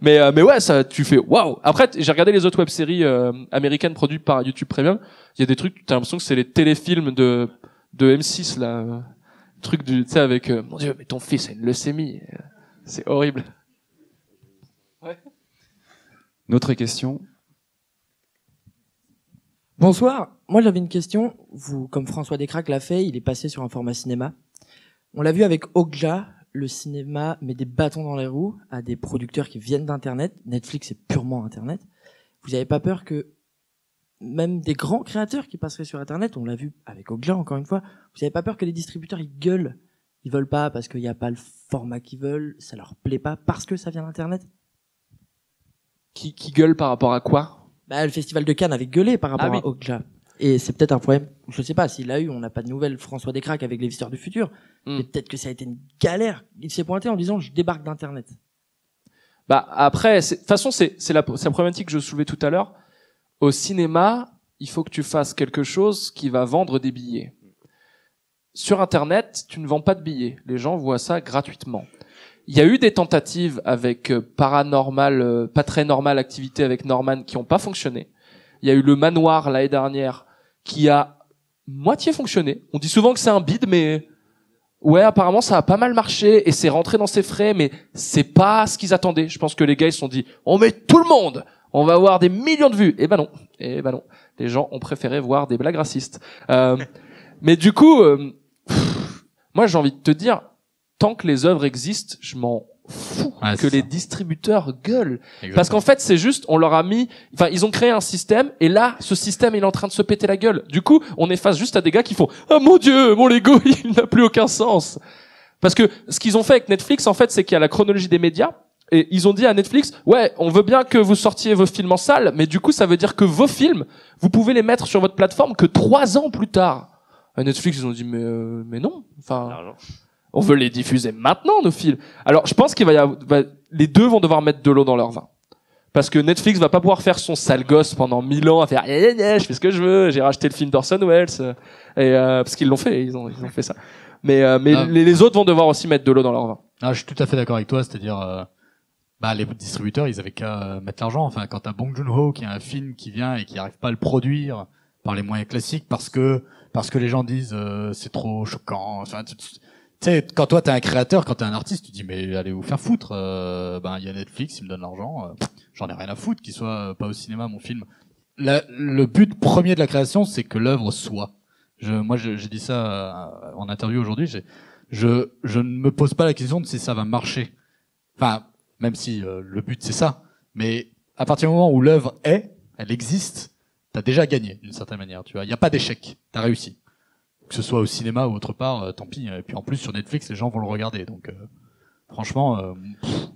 mais euh, mais ouais, ça tu fais waouh. Après j'ai regardé les autres web-séries euh, américaines produites par YouTube Premium, il y a des trucs t'as l'impression que c'est les téléfilms de de M6 là, euh, truc du tu sais avec euh, mon dieu, mais ton fils a une leucémie. Euh, C'est horrible. Une autre question Bonsoir. Moi, j'avais une question. Vous, comme François Descraques l'a fait, il est passé sur un format cinéma. On l'a vu avec Ogja, le cinéma met des bâtons dans les roues à des producteurs qui viennent d'Internet. Netflix est purement Internet. Vous n'avez pas peur que même des grands créateurs qui passeraient sur Internet, on l'a vu avec Ogja encore une fois, vous n'avez pas peur que les distributeurs ils gueulent Ils veulent pas parce qu'il n'y a pas le format qu'ils veulent, ça leur plaît pas parce que ça vient d'Internet Qui qui gueule par rapport à quoi? Bah, le festival de Cannes avait gueulé par rapport Ah oui. à Okja. Et c'est peut-être un problème. Je sais pas, s'il l'a eu, on n'a pas de nouvelles. François Descraques avec les visiteurs du futur. Hmm. Mais peut-être que ça a été une galère. Il s'est pointé en disant, je débarque d'Internet. Bah après, c'est- de toute façon, c'est la, c'est la problématique que je soulevais tout à l'heure. Au cinéma, il faut que tu fasses quelque chose qui va vendre des billets. Sur Internet, tu ne vends pas de billets. Les gens voient ça gratuitement. Il y a eu des tentatives avec euh, Paranormal, euh, pas très normal activité avec Norman qui ont pas fonctionné. Il y a eu le Manoir l'année dernière qui a moitié fonctionné. On dit souvent que c'est un bid, mais ouais, apparemment ça a pas mal marché et c'est rentré dans ses frais, mais c'est pas ce qu'ils attendaient. Je pense que les gars se sont dit, on met tout le monde, on va avoir des millions de vues. Et ben non, et ben non. Les gens ont préféré voir des blagues racistes. Euh, mais du coup, euh, pff, moi j'ai envie de te dire, tant que les œuvres existent, je m'en fous Ouais, que les ça. distributeurs gueulent. Parce qu'en fait, c'est juste, on leur a mis, enfin, ils ont créé un système, et là, ce système, il est en train de se péter la gueule. Du coup, on est face juste à des gars qui font, ah mon dieu, mon Lego, [LAUGHS] il n'a plus aucun sens. Parce que ce qu'ils ont fait avec Netflix, en fait, c'est qu'il y a la chronologie des médias, et ils ont dit à Netflix, ouais, on veut bien que vous sortiez vos films en salle, mais du coup, ça veut dire que vos films, vous pouvez les mettre sur votre plateforme que trois ans plus tard. À Netflix, ils ont dit, mais, euh, mais non. Enfin, on veut les diffuser maintenant, nos films. Alors, je pense qu'il va y avoir, va- les deux vont devoir mettre de l'eau dans leur vin. Parce que Netflix va pas pouvoir faire son sale gosse pendant mille ans à faire, Eh, eh, eh, je fais ce que je veux, j'ai racheté le film d'Orson Welles, et, euh, parce qu'ils l'ont fait, ils ont, ils ont fait ça. Mais, euh, mais Ah. les, les autres vont devoir aussi mettre de l'eau dans leur vin. Ah, je suis tout à fait d'accord avec toi, c'est-à-dire, euh, bah, les distributeurs, ils avaient qu'à euh, mettre l'argent. Enfin, quand t'as Bong Joon-ho qui a un film qui vient et qui arrive pas à le produire par les moyens classiques parce que parce que les gens disent euh, c'est trop choquant. Enfin, tu sais, quand toi t'es un créateur, quand t'es un artiste, tu dis mais allez vous faire foutre. Euh, ben il y a Netflix, ils me donnent l'argent. euh, J'en ai rien à foutre qu'il soit euh, pas au cinéma mon film. Le but premier de la création, c'est que l'œuvre soit. Je, moi, j'ai dit ça en interview aujourd'hui. Je, je ne me pose pas la question de si ça va marcher. Enfin, même si euh, le but c'est ça. Mais à partir du moment où l'œuvre est, elle existe, t'as déjà gagné d'une certaine manière. Tu vois, il y a pas d'échec. T'as réussi. Que ce soit au cinéma ou autre part, euh, tant pis. Et puis en plus sur Netflix, les gens vont le regarder. Donc euh, franchement, euh, pff,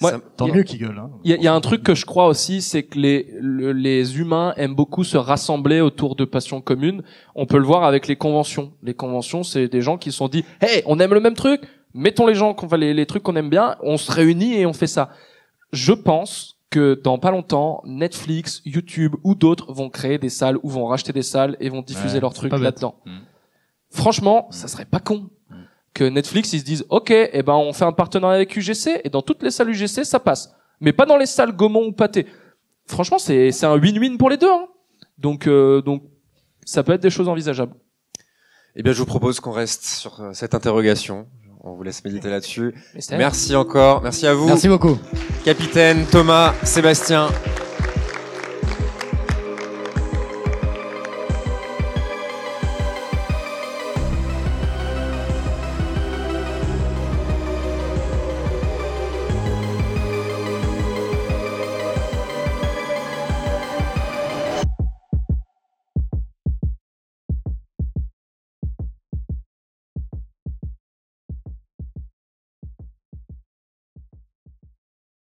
Moi, tant y mieux qu'ils gueulent. Hein. Il y, a- il y a un truc que je crois aussi, c'est que les, le- les humains aiment beaucoup se rassembler autour de passions communes. On peut le voir avec les conventions. Les conventions, c'est des gens qui se sont dit, hey, on aime le même truc, mettons les gens, qu'on va les, les trucs qu'on aime bien, on se réunit et on fait ça. Je pense que dans pas longtemps, Netflix, YouTube ou d'autres vont créer des salles ou vont racheter des salles et vont diffuser Ouais, leurs trucs là-dedans. Mm. Franchement, ça serait pas con Mm. que Netflix ils se disent OK, eh ben on fait un partenariat avec UGC et dans toutes les salles UGC ça passe, mais pas dans les salles Gaumont ou Pâté. Franchement, c'est c'est un win-win pour les deux. Hein. Donc euh, donc ça peut être des choses envisageables. Eh bien, je vous propose qu'on reste sur euh, cette interrogation. On vous laisse méditer là-dessus. Merci encore. Merci à vous, Merci beaucoup. capitaine Thomas, Sébastien.